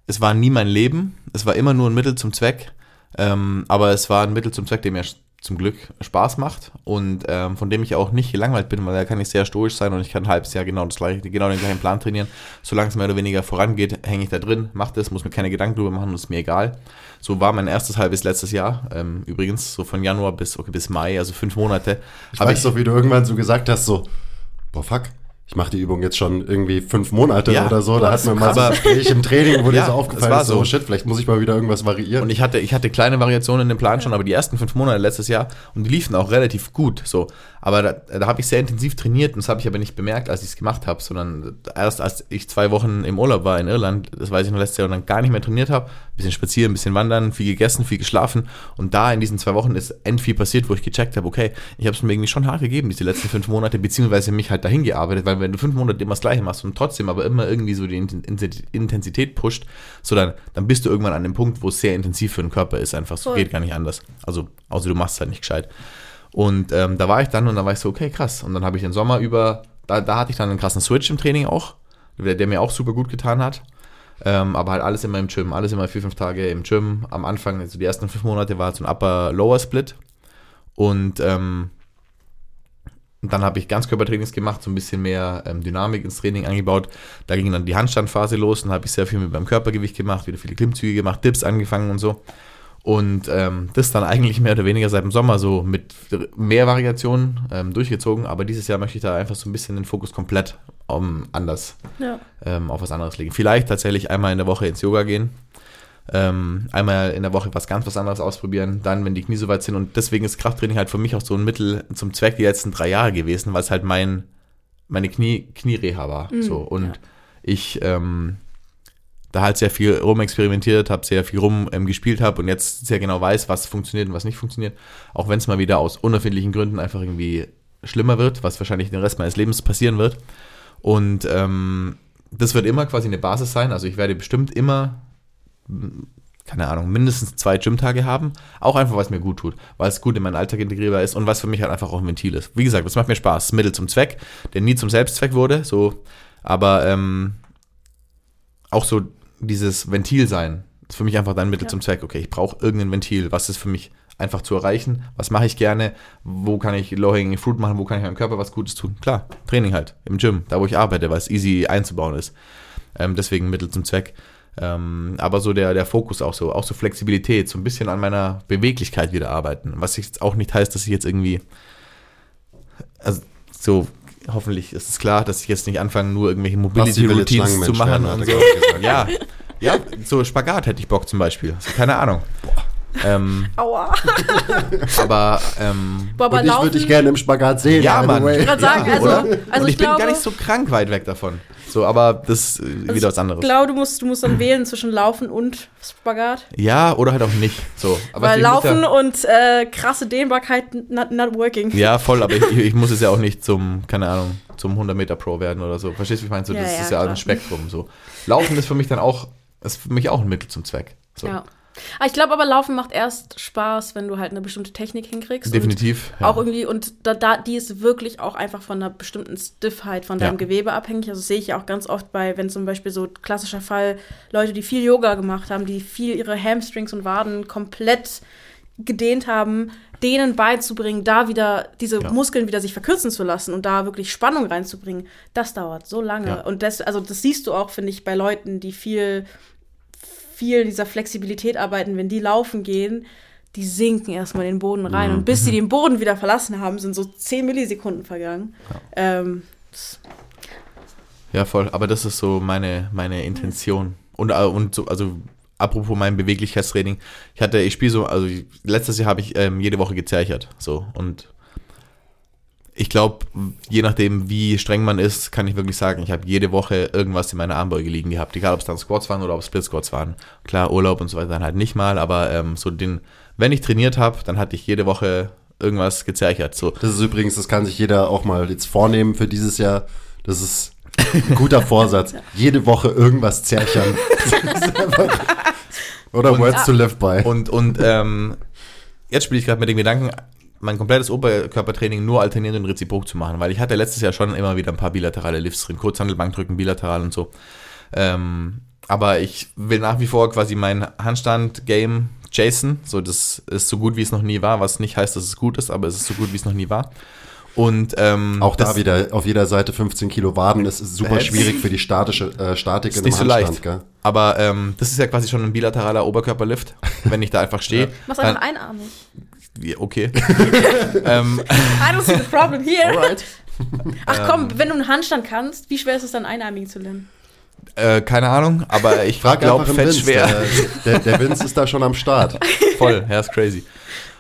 es war nie mein Leben. Es war immer nur ein Mittel zum Zweck. Ähm, aber es war ein Mittel zum Zweck, der mir zum Glück Spaß macht und ähm, von dem ich auch nicht gelangweilt bin, weil da kann ich sehr stoisch sein und ich kann ein halbes Jahr genau das gleiche, genau den gleichen Plan trainieren. Solange es mehr oder weniger vorangeht, hänge ich da drin, mache das, muss mir keine Gedanken drüber machen, ist mir egal. So war mein erstes halbes letztes Jahr, ähm, übrigens so von Januar bis, okay, bis Mai, also fünf Monate. Ich weiß doch, wie du irgendwann so gesagt hast, so, boah, fuck, ich mache die Übung jetzt schon irgendwie fünf Monate Ja. oder so. Da das hat mir ist mal so ein. Gespräch im Training, wo dir Ja, so das aufgefallen war ist, so, so. oh shit, vielleicht muss ich mal wieder irgendwas variieren. Und ich hatte, ich hatte kleine Variationen in dem Plan schon, aber die ersten fünf Monate letztes Jahr und die liefen auch relativ gut. So. Aber da, da habe ich sehr intensiv trainiert und das habe ich aber nicht bemerkt, als ich es gemacht habe, sondern erst als ich zwei Wochen im Urlaub war in Irland, das weiß ich noch letztes Jahr, und dann gar nicht mehr trainiert habe, bisschen spazieren, ein bisschen wandern, viel gegessen, viel geschlafen und da in diesen zwei Wochen ist end viel passiert, wo ich gecheckt habe, okay, ich habe es mir irgendwie schon hart gegeben, diese letzten fünf Monate, beziehungsweise mich halt dahin gearbeitet, weil wenn du fünf Monate immer das Gleiche machst und trotzdem aber immer irgendwie so die Inten- Intensität pusht, so dann, dann bist du irgendwann an dem Punkt, wo es sehr intensiv für den Körper ist, einfach so Voll. geht gar nicht anders. Also, außer du machst es halt nicht gescheit. Und ähm, da war ich dann und dann war ich so, okay, krass. Und dann habe ich den Sommer über, da, da hatte ich dann einen krassen Switch im Training auch, der, der mir auch super gut getan hat. Ähm, aber halt alles immer im Gym, alles immer vier, fünf Tage im Gym. Am Anfang, also die ersten fünf Monate war so ein Upper-Lower-Split. Und ähm, und dann habe ich Ganzkörpertrainings gemacht, so ein bisschen mehr ähm, Dynamik ins Training eingebaut. Da ging dann die Handstandphase los und habe ich sehr viel mit meinem Körpergewicht gemacht, wieder viele Klimmzüge gemacht, Dips angefangen und so. Und ähm, das dann eigentlich mehr oder weniger seit dem Sommer so mit mehr Variationen ähm, durchgezogen. Aber dieses Jahr möchte ich da einfach so ein bisschen den Fokus komplett um, anders Ja. ähm, auf was anderes legen. Vielleicht tatsächlich einmal in der Woche ins Yoga gehen. Ähm, einmal in der Woche was ganz was anderes ausprobieren, dann, wenn die Knie soweit sind. Und deswegen ist Krafttraining halt für mich auch so ein Mittel zum Zweck die letzten drei Jahre gewesen, weil es halt mein, meine Knie, Kniereha war. so. Und ja. ich ähm, da halt sehr viel rumexperimentiert habe, sehr viel rum ähm, gespielt habe und jetzt sehr genau weiß, was funktioniert und was nicht funktioniert. Auch wenn es mal wieder aus unerfindlichen Gründen einfach irgendwie schlimmer wird, was wahrscheinlich den Rest meines Lebens passieren wird. Und ähm, das wird immer quasi eine Basis sein. Also ich werde bestimmt immer, keine Ahnung, mindestens zwei Gymtage haben. Auch einfach, was mir gut tut, weil es gut in meinen Alltag integrierbar ist und was für mich halt einfach auch ein Ventil ist. Wie gesagt, das macht mir Spaß. Das Mittel zum Zweck, der nie zum Selbstzweck wurde. So, aber ähm, auch so dieses Ventil sein, ist für mich einfach dann Mittel Ja. zum Zweck. Okay, ich brauche irgendein Ventil. Was ist für mich einfach zu erreichen? Was mache ich gerne? Wo kann ich Low-Hanging Fruit machen? Wo kann ich meinem Körper was Gutes tun? Klar, Training halt, im Gym, da wo ich arbeite, weil es easy einzubauen ist. Ähm, deswegen Mittel zum Zweck. Ähm, aber so der, der Fokus auch so, auch so Flexibilität, so ein bisschen an meiner Beweglichkeit wieder arbeiten. Was jetzt auch nicht heißt, dass ich jetzt irgendwie, also so, hoffentlich ist es klar, dass ich jetzt nicht anfange, nur irgendwelche Mobility-Routines zu machen werden, und so. Ja, ja, so Spagat hätte ich Bock zum Beispiel. Also keine Ahnung. Ähm, Aua. aber ähm, Boah, aber Und ich würde dich gerne im Spagat sehen. ja, Mann. Ich gerade sagen, also- also und ich, ich bin glaube- gar nicht so krank weit weg davon. So, aber das ist äh, wieder was Ich anderes. glaube, du musst, du musst dann wählen zwischen Laufen und Spagat. Ja, oder halt auch nicht. So, aber Weil ich Laufen ja, und äh, krasse Dehnbarkeit not, not working. ja, voll, aber ich, ich muss es ja auch nicht zum, keine Ahnung, zum 100 Meter Pro werden oder so. Verstehst du, wie ich meine? So, Ja, das ja, ist ja klar. ein Spektrum. So. Laufen ist für mich dann auch, ist für mich auch ein Mittel zum Zweck. So. Ja. Aber ich glaube aber, Laufen macht erst Spaß, wenn du halt eine bestimmte Technik hinkriegst. Definitiv. Ja. Auch irgendwie, und da, da, die ist wirklich auch einfach von einer bestimmten Stiffheit von deinem Ja. Gewebe abhängig. Also das sehe ich ja auch ganz oft bei, wenn zum Beispiel so klassischer Fall Leute, die viel Yoga gemacht haben, die viel ihre Hamstrings und Waden komplett gedehnt haben, denen beizubringen, da wieder diese Ja. Muskeln wieder sich verkürzen zu lassen und da wirklich Spannung reinzubringen, das dauert so lange. Und das, also das siehst du auch, finde ich, bei Leuten, die viel, viel dieser Flexibilität arbeiten, wenn die laufen gehen, die sinken erstmal in den Boden rein. Und bis sie den Boden wieder verlassen haben, sind so 10 Millisekunden vergangen. Ähm, Ja, voll. Aber das ist so meine, meine Intention. Und, äh, und so, also apropos mein Beweglichkeitstraining, ich hatte, ich spiele so, also letztes Jahr habe ich ähm, jede Woche gezerchert. So und ich glaube, je nachdem, wie streng man ist, kann ich wirklich sagen, ich habe jede Woche irgendwas in meiner Armbeuge liegen gehabt. Egal, ob es dann Squats waren oder ob es Split Squats waren. Klar, Urlaub und so weiter dann halt nicht mal, aber ähm, so den, wenn ich trainiert habe, dann hatte ich jede Woche irgendwas gezerchert. So. Das ist übrigens, das kann sich jeder auch mal jetzt vornehmen für dieses Jahr. Das ist ein guter Vorsatz. Jede Woche irgendwas zerchern. Oder Und- Words to live by. Und, und ähm, jetzt spiele ich gerade mit dem Gedanken, mein komplettes Oberkörpertraining nur alternierend und reziprok zu machen, weil ich hatte letztes Jahr schon immer wieder ein paar bilaterale Lifts drin, Kurzhandel, Bankdrücken, bilateral und so. Ähm, aber ich will nach wie vor quasi mein Handstand-Game chasen. So, das ist so gut, wie es noch nie war, was nicht heißt, dass es gut ist, aber es ist so gut, wie es noch nie war. Und ähm, Auch da wieder auf jeder Seite 15 Kilo Waden. Das ist super Hä? schwierig für die statische äh, Statik ist in nicht so einem leicht. Handstand. Gell? Aber ähm, das ist ja quasi schon ein bilateraler Oberkörperlift, wenn ich da einfach stehe. Mach's dann- einfach einarmig. Okay. ähm, I don't see the problem here. Alright. Ach komm, wenn du einen Handstand kannst, wie schwer ist es dann, einarmigen zu lernen? äh, keine Ahnung, aber ich glaube, fett Vince. schwer. Der, der, der Vince ist da schon am Start. Voll, ja, ist crazy.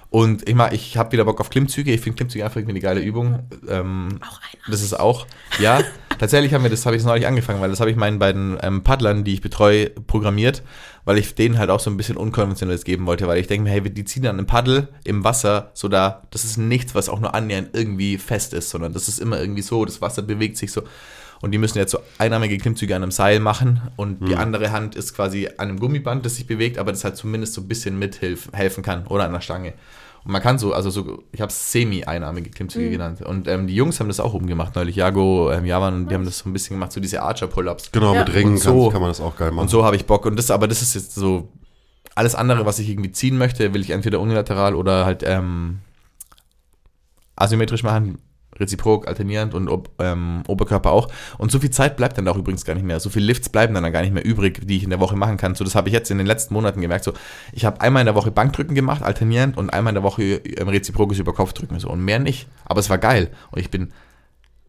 Und ich mag, ich habe wieder Bock auf Klimmzüge. Ich finde Klimmzüge einfach irgendwie eine geile Übung. Ähm, Auch einarmig. das ist auch, ja, tatsächlich haben wir das, habe ich das neulich angefangen, weil das habe ich meinen beiden ähm, Paddlern, die ich betreue, programmiert, weil ich denen halt auch so ein bisschen Unkonventionelles geben wollte, weil ich denke mir, hey, die ziehen dann ein Paddel im Wasser, so da, das ist nichts, was auch nur annähernd irgendwie fest ist, sondern das ist immer irgendwie so, das Wasser bewegt sich so. Und die müssen jetzt so einarmige Klimmzüge an einem Seil machen und die andere Hand ist quasi an einem Gummiband, das sich bewegt, aber das halt zumindest so ein bisschen mithelfen helfen kann oder an der Stange. Und man kann so, also so, ich habe es semi-einarmige Klimmzüge genannt. Und ähm, die Jungs haben das auch oben gemacht neulich. Jago, ähm, Javan und die haben das so ein bisschen gemacht, so diese Archer-Pull-Ups. Genau, Ja. mit Ringen so- kann, kann man das auch geil machen. Und so habe ich Bock. Und das, aber das ist jetzt so, alles andere, was ich irgendwie ziehen möchte, will ich entweder unilateral oder halt ähm, asymmetrisch machen, reziprok, alternierend und ähm, Oberkörper auch. Und so viel Zeit bleibt dann auch übrigens gar nicht mehr. So viele Lifts bleiben dann, dann gar nicht mehr übrig, die ich in der Woche machen kann. So, das habe ich jetzt in den letzten Monaten gemerkt. So, ich habe einmal in der Woche Bankdrücken gemacht, alternierend, und einmal in der Woche ähm, reziprokes über Kopfdrücken. So, und mehr nicht. Aber es war geil. Und ich bin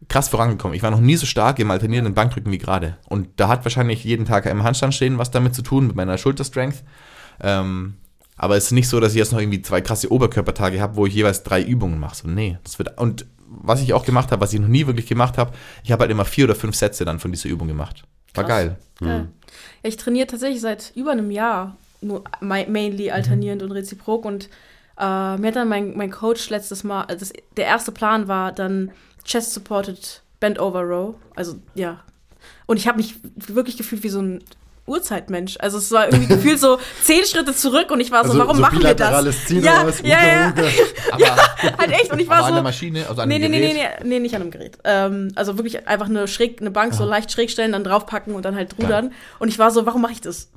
krass vorangekommen. Ich war noch nie so stark im alternierenden Bankdrücken wie gerade. Und da hat wahrscheinlich jeden Tag im Handstand stehen was damit zu tun, mit meiner Schulterstrength. Ähm, aber es ist nicht so, dass ich jetzt noch irgendwie zwei krasse Oberkörpertage habe, wo ich jeweils drei Übungen mache. So, nee, das wird. Und was ich auch gemacht habe, was ich noch nie wirklich gemacht habe, ich habe halt immer vier oder fünf Sätze dann von dieser Übung gemacht. War Krass. geil. Ja. Ja, ich trainiere tatsächlich seit über einem Jahr nur ma- mainly alternierend und reziprok und äh, mir hat dann mein, mein Coach letztes Mal, also das, der erste Plan war dann Chest Supported Bend Over Row, also ja. Und ich habe mich wirklich gefühlt wie so ein Urzeitmensch. Also es war irgendwie gefühlt so zehn Schritte zurück und ich war so, Also warum so machen wir das? Ziehen ja, was? ja, ja, Uga. Aber, halt echt. Und ich war an so, der Maschine, also an Nee, nee, dem nee, nee, Gerät. nee, nee, nicht an einem Gerät. Ähm, also wirklich einfach eine, schräg, eine Bank so leicht schräg stellen, dann draufpacken und dann halt rudern. Und ich war so, warum mache ich das?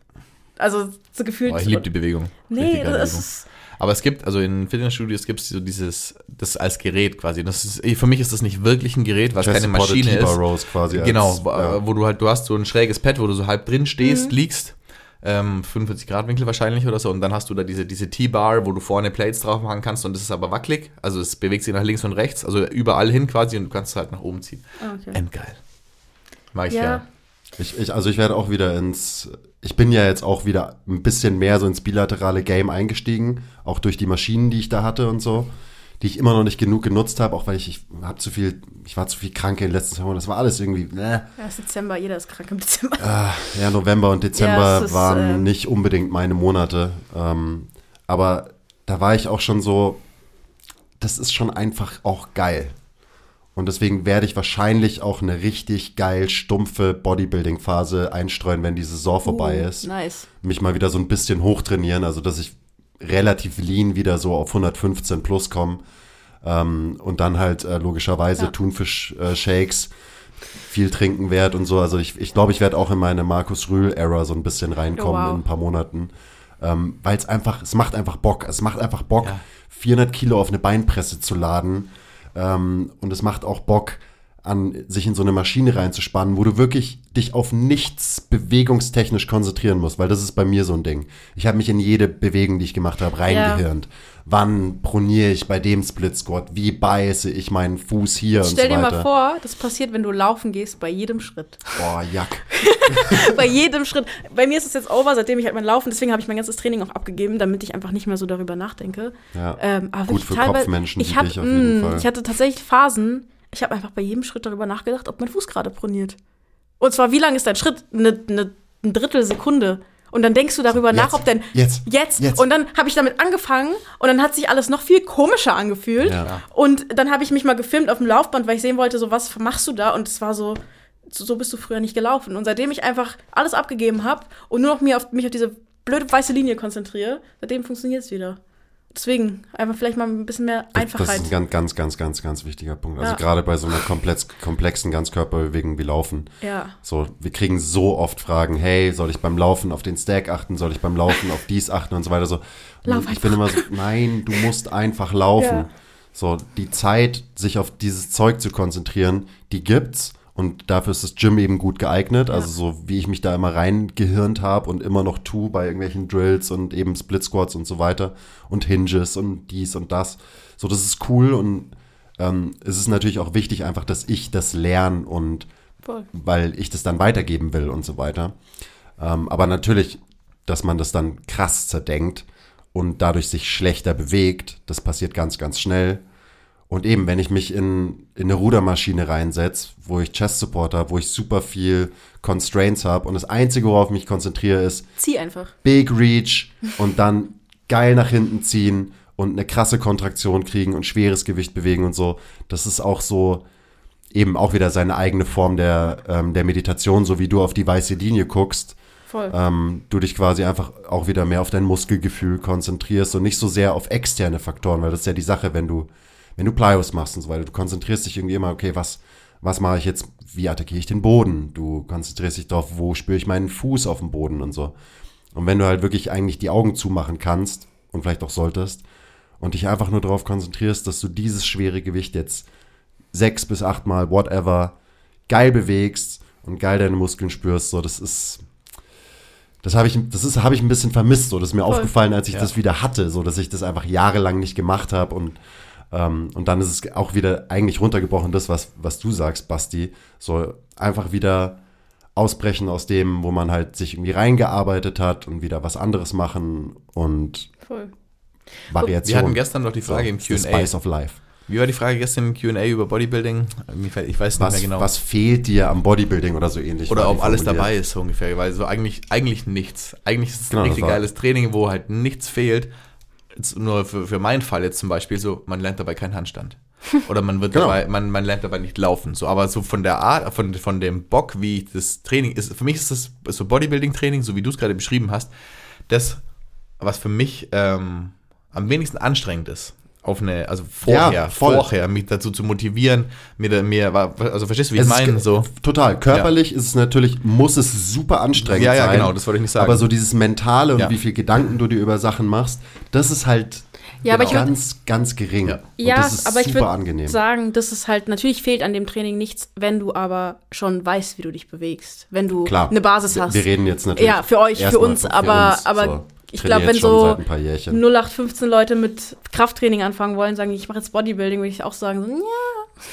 Also so gefühlt. Oh, ich liebe die Bewegung. Nee, das ist. Aber es gibt, also in Fitnessstudios gibt es so dieses, das als Gerät quasi. Das ist, für mich ist das nicht wirklich ein Gerät, was keine Maschine T-Bar ist. Rows quasi. als- Genau, wo- ja. wo du halt, du hast so ein schräges Pad, wo du so halb drin stehst, Mhm. liegst, ähm, 45 Grad Winkel wahrscheinlich oder so, und dann hast du da diese, diese T-Bar, wo du vorne Plates drauf machen kannst und das ist aber wackelig, also es bewegt sich nach links und rechts, also überall hin quasi und du kannst es halt nach oben ziehen. Ah, okay. Endgeil. Mag ich Ja. gerne. Ich, ich, also ich werde auch wieder ins, ich bin ja jetzt auch wieder ein bisschen mehr so ins bilaterale Game eingestiegen, auch durch die Maschinen, die ich da hatte und so, die ich immer noch nicht genug genutzt habe, auch weil ich, ich habe zu viel, ich war zu viel krank in den letzten Wochen, das war alles irgendwie, äh, Ja, ist Dezember, jeder ist krank im Dezember. ja, November und Dezember Ja, ist, waren äh, nicht unbedingt meine Monate, ähm, aber da war ich auch schon so, das ist schon einfach auch geil. Und deswegen werde ich wahrscheinlich auch eine richtig geil stumpfe Bodybuilding-Phase einstreuen, wenn die Saison vorbei Uh, ist. Nice. Mich mal wieder so ein bisschen hochtrainieren, also dass ich relativ lean wieder so auf 115 plus komme. Ähm, und dann halt äh, logischerweise Ja. Thunfisch-Shakes viel trinken werde und so. Also ich glaube, ich, glaub, ich werde auch in meine Markus Rühl-Ära so ein bisschen reinkommen Oh, wow. in ein paar Monaten. Ähm, Weil es einfach, es macht einfach Bock. Es macht einfach Bock, Ja. 400 Kilo auf eine Beinpresse zu laden. Ähm, und es macht auch Bock, an sich in so eine Maschine reinzuspannen, wo du wirklich dich auf nichts bewegungstechnisch konzentrieren musst, weil das ist bei mir so ein Ding. Ich habe mich in jede Bewegung, die ich gemacht habe, reingehirnt. Wann proniere ich bei dem Split Squat? Wie beiße ich meinen Fuß hier und so Stell dir weiter? mal vor, das passiert, wenn du laufen gehst, bei jedem Schritt. Boah, Jack. bei jedem Schritt. Bei mir ist es jetzt over, seitdem ich halt mein Laufen, deswegen habe ich mein ganzes Training auch abgegeben, damit ich einfach nicht mehr so darüber nachdenke. Ja. Ähm, aber Gut für Kopfmenschen ich wie hab- dich auf jeden mh, Fall. Ich hatte tatsächlich Phasen, ich habe einfach bei jedem Schritt darüber nachgedacht, ob mein Fuß gerade proniert. Und zwar, wie lang ist dein Schritt? Eine, eine, ein Drittel Sekunde. Und dann denkst du darüber nach, Jetzt, ob dein. jetzt, Jetzt. jetzt. Und dann habe ich damit angefangen und dann hat sich alles noch viel komischer angefühlt. Ja. Und dann habe ich mich mal gefilmt auf dem Laufband, weil ich sehen wollte, so was machst du da? Und es war so, so so bist du früher nicht gelaufen. Und seitdem ich einfach alles abgegeben habe und nur noch mir auf, mich auf diese blöde weiße Linie konzentriere, seitdem funktioniert es wieder. Deswegen einfach vielleicht mal ein bisschen mehr Das Einfachheit. ist ein ganz, ganz, ganz, ganz, ganz wichtiger Punkt. Also Ja. gerade bei so einer komplex, komplexen Ganzkörperbewegung wie Laufen. ja. So, wir kriegen so oft Fragen, hey, soll ich beim Laufen auf den Stack achten, soll ich beim Laufen auf dies achten und so weiter. So, Lauf ich bin immer so, nein, du musst einfach laufen. Ja. So, die Zeit, sich auf dieses Zeug zu konzentrieren, die gibt's. Und dafür ist das Gym eben gut geeignet. Also so wie ich mich da immer reingehirnt habe und immer noch tue bei irgendwelchen Drills und eben Split Squats und so weiter und Hinges und dies und das. So, das ist cool und ähm, es ist natürlich auch wichtig einfach, dass ich das lerne und Voll. weil ich das dann weitergeben will und so weiter. Ähm, aber natürlich, dass man das dann krass zerdenkt und dadurch sich schlechter bewegt, das passiert ganz, ganz schnell. Und eben, wenn ich mich in, in eine Rudermaschine reinsetze, wo ich Chest Support habe, wo ich super viel Constraints habe und das Einzige, worauf ich mich konzentriere, ist Zieh einfach. Big Reach und dann geil nach hinten ziehen und eine krasse Kontraktion kriegen und schweres Gewicht bewegen und so. Das ist auch so eben auch wieder seine eigene Form der, ähm, der Meditation, so wie du auf die weiße Linie guckst. Voll. Ähm, du dich quasi einfach auch wieder mehr auf dein Muskelgefühl konzentrierst und nicht so sehr auf externe Faktoren, weil das ist ja die Sache, wenn du, wenn du Plyos machst und so weiter. Du konzentrierst dich irgendwie immer, okay, was, was mache ich jetzt, wie attackiere ich den Boden? Du konzentrierst dich darauf, wo spüre ich meinen Fuß auf dem Boden und so. Und wenn du halt wirklich eigentlich die Augen zumachen kannst und vielleicht auch solltest und dich einfach nur darauf konzentrierst, dass du dieses schwere Gewicht jetzt sechs bis achtmal, whatever, geil bewegst und geil deine Muskeln spürst, so, das ist, das habe ich, das ist, habe ich ein bisschen vermisst, so, das ist mir Voll. aufgefallen, als ich Ja. das wieder hatte, so, dass ich das einfach jahrelang nicht gemacht habe und ähm, und dann ist es auch wieder eigentlich runtergebrochen, das, was, was du sagst, Basti, so einfach wieder ausbrechen aus dem, wo man halt sich irgendwie reingearbeitet hat und wieder was anderes machen und Voll. Variation. Wir hatten gestern noch die Frage im ist the Q&A. Spice of Life. Wie war die Frage gestern im Q&A über Bodybuilding? Ich weiß nicht Was, mehr genau. was fehlt dir am Bodybuilding oder so ähnlich? Oder ob alles dabei ist, so ungefähr. Weil so eigentlich, eigentlich nichts. Eigentlich ist es Genau, ein richtig geiles Training, wo halt nichts fehlt. Nur für, für meinen Fall jetzt zum Beispiel so, man lernt dabei keinen Handstand. Oder man wird Genau. dabei, man, man lernt dabei nicht laufen. So, aber so von der Art, von, von dem Bock, wie das Training ist, für mich ist das so Bodybuilding-Training, so wie du es gerade beschrieben hast, das, was für mich ähm, am wenigsten anstrengend ist. Auf eine, also vorher, Ja, vorher, mich dazu zu motivieren, mir, da- mir, also verstehst du, wie ich Es ist meine? So. Total. Körperlich ist es natürlich, muss es super anstrengend Ja, ja, sein. genau, das wollte ich nicht sagen. Aber so dieses Mentale und Ja. wie viel Gedanken du dir über Sachen machst, das ist halt Ja, aber ich würd- ganz, ganz gering. Ja. Und Ja, das ist aber ich würde sagen, dass es halt, natürlich fehlt an dem Training nichts, wenn du aber schon weißt, wie du dich bewegst. Wenn du Klar. eine Basis hast. Wir reden jetzt natürlich. Ja, für euch, für uns, aber- aber ich Trainiere glaub, wenn so Seit ein paar Jährchen. 0815 Leute mit Krafttraining anfangen wollen, sagen, ich mache jetzt Bodybuilding, würde ich auch sagen, so, ja,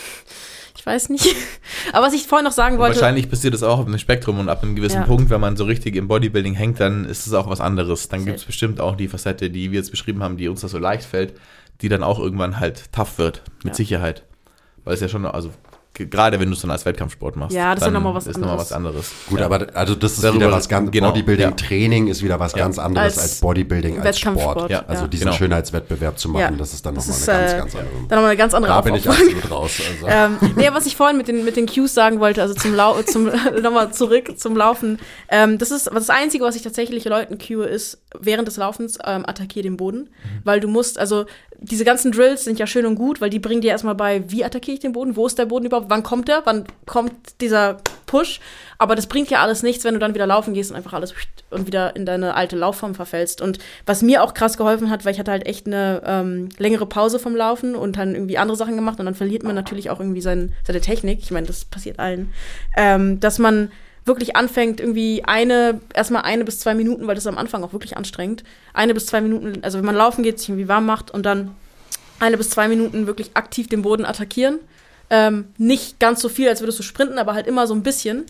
ich weiß nicht. Aber was ich vorhin noch sagen wollte, Wahrscheinlich passiert das auch auf dem Spektrum und ab einem gewissen Ja. Punkt, wenn man so richtig im Bodybuilding hängt, dann ist es auch was anderes. Dann gibt es bestimmt auch die Facette, die wir jetzt beschrieben haben, die uns da so leicht fällt, die dann auch irgendwann halt tough wird, mit Ja. Sicherheit. Weil es ja schon, also gerade wenn du es dann als Wettkampfsport machst, Ja, das ist ja dann noch mal was ist noch mal anderes. was anderes. Gut, ja. aber also das ist Darüber- wieder was ganz genau, Bodybuilding-Training ist wieder was Ja. ganz anderes als, Als Bodybuilding als Wettkampfsport, Sport. ja. Also diesen Genau. Schönheitswettbewerb zu machen, Ja. das ist dann nochmal ist, eine ganz, äh, ganz andere. dann nochmal eine ganz andere Da bin ich absolut raus. Also. ähm, nee, was ich vorhin mit den, mit den Cues sagen wollte, also zum, Lau zum nochmal zurück zum Laufen, ähm, das ist das Einzige, was ich tatsächlich Leuten cue, ist, während des Laufens ähm, attackier den Boden, weil du musst, also diese ganzen Drills sind ja schön und gut, weil die bringen dir erstmal bei, wie attackiere ich den Boden, wo ist der Boden überhaupt, wann kommt der, wann kommt dieser Push, aber das bringt ja alles nichts, wenn du dann wieder laufen gehst und einfach alles und wieder in deine alte Laufform verfällst. Und was mir auch krass geholfen hat, weil ich hatte halt echt eine ähm, längere Pause vom Laufen und dann irgendwie andere Sachen gemacht und dann verliert man natürlich auch irgendwie sein, seine Technik. Ich meine, das passiert allen. Ähm, dass man wirklich anfängt, irgendwie eine, erstmal eine bis zwei Minuten, weil das ist am Anfang auch wirklich anstrengend, eine bis zwei Minuten, also wenn man laufen geht, sich irgendwie warm macht und dann eine bis zwei Minuten wirklich aktiv den Boden attackieren. Ähm, nicht ganz so viel, als würdest du sprinten, aber halt immer so ein bisschen.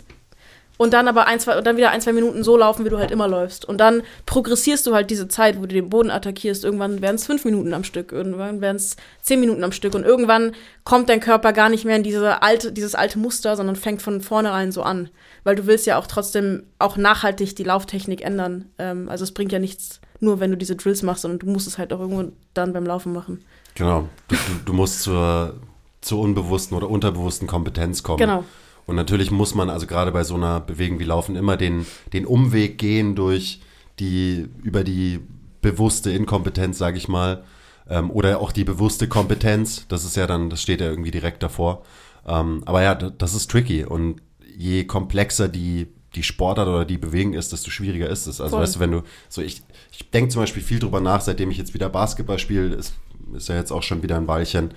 Und dann aber ein, zwei, und dann wieder ein, zwei Minuten so laufen, wie du halt immer läufst. Und dann progressierst du halt diese Zeit, wo du den Boden attackierst. Irgendwann werden es fünf Minuten am Stück, irgendwann werden es zehn Minuten am Stück. Und irgendwann kommt dein Körper gar nicht mehr in diese alte, dieses alte Muster, sondern fängt von vornherein so an. Weil du willst ja auch trotzdem auch nachhaltig die Lauftechnik ändern. Ähm, also es bringt ja nichts, nur wenn du diese Drills machst, sondern du musst es halt auch irgendwo dann beim Laufen machen. Genau. Du, du, du musst zur, zur unbewussten oder unterbewussten Kompetenz kommen. Genau. Und natürlich muss man also gerade bei so einer Bewegung wie Laufen immer den, den Umweg gehen durch die, über die bewusste Inkompetenz, sage ich mal, ähm, oder auch die bewusste Kompetenz. Das ist ja dann, das steht ja irgendwie direkt davor. Ähm, aber ja, das ist tricky. Und je komplexer die, die Sportart oder die Bewegung ist, desto schwieriger ist es. Also Voll. weißt du, wenn du, so ich, ich denke zum Beispiel viel drüber nach, seitdem ich jetzt wieder Basketball spiele, ist, ist ja jetzt auch schon wieder ein Weilchen,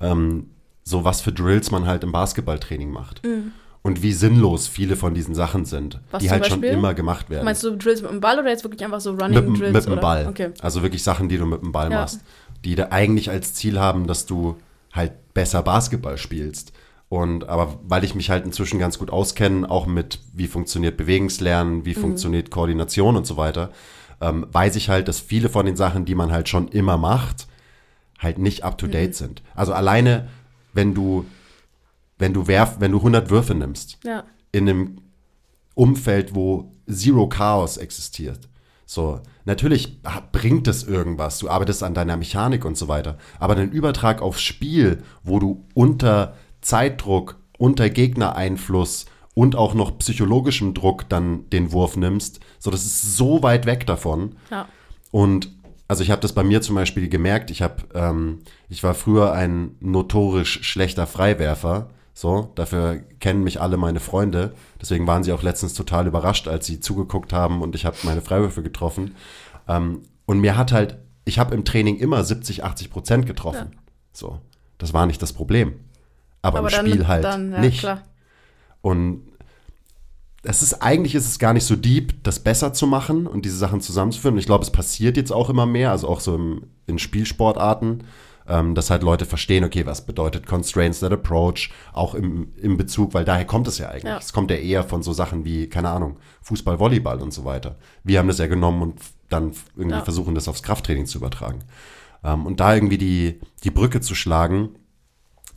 ähm, so was für Drills man halt im Basketballtraining macht. Und wie sinnlos viele von diesen Sachen sind, Mhm. Was die halt schon Beispiel? immer gemacht werden. Meinst du Drills mit dem Ball oder jetzt wirklich einfach so Running mit, Drills? mit dem? Ball. Okay. Also wirklich Sachen, die du mit dem Ball Ja. machst, die da eigentlich als Ziel haben, dass du halt besser Basketball spielst. Und aber weil ich mich halt inzwischen ganz gut auskenne, auch mit wie funktioniert Bewegungslernen, Mhm. wie funktioniert Koordination und so weiter, ähm, weiß ich halt, dass viele von den Sachen, die man halt schon immer macht, halt nicht up to Mhm. date sind. Also alleine, wenn du wenn du werf, wenn du 100 Würfe nimmst, Ja. in einem Umfeld, wo Zero Chaos existiert. So, natürlich bringt es irgendwas, du arbeitest an deiner Mechanik und so weiter, aber den Übertrag aufs Spiel, wo du unter Zeitdruck, unter Gegnereinfluss und auch noch psychologischem Druck dann den Wurf nimmst, so das ist so weit weg davon. Ja. Und also ich habe das bei mir zum Beispiel gemerkt. Ich habe, ähm, ich war früher ein notorisch schlechter Freiwerfer. So, dafür kennen mich alle meine Freunde. Deswegen waren sie auch letztens total überrascht, als sie zugeguckt haben und ich habe meine Freiwürfe getroffen. Ähm, und mir hat halt, ich habe im Training immer 70, 80 Prozent getroffen. So, das war nicht das Problem. Aber, Aber im dann, Spiel halt dann ja, nicht. klar. Und es ist eigentlich ist es gar nicht so deep, das besser zu machen und diese Sachen zusammenzuführen. Und ich glaube, es passiert jetzt auch immer mehr, also auch so im, in Spielsportarten, ähm, dass halt Leute verstehen, okay, was bedeutet Constraints that Approach, auch im, im Bezug, weil daher kommt es ja eigentlich. Ja. Es kommt ja eher von so Sachen wie, keine Ahnung, Fußball, Volleyball und so weiter. Wir haben das ja genommen und dann irgendwie Ja. versuchen, das aufs Krafttraining zu übertragen. Ähm, und da irgendwie die, die Brücke zu schlagen,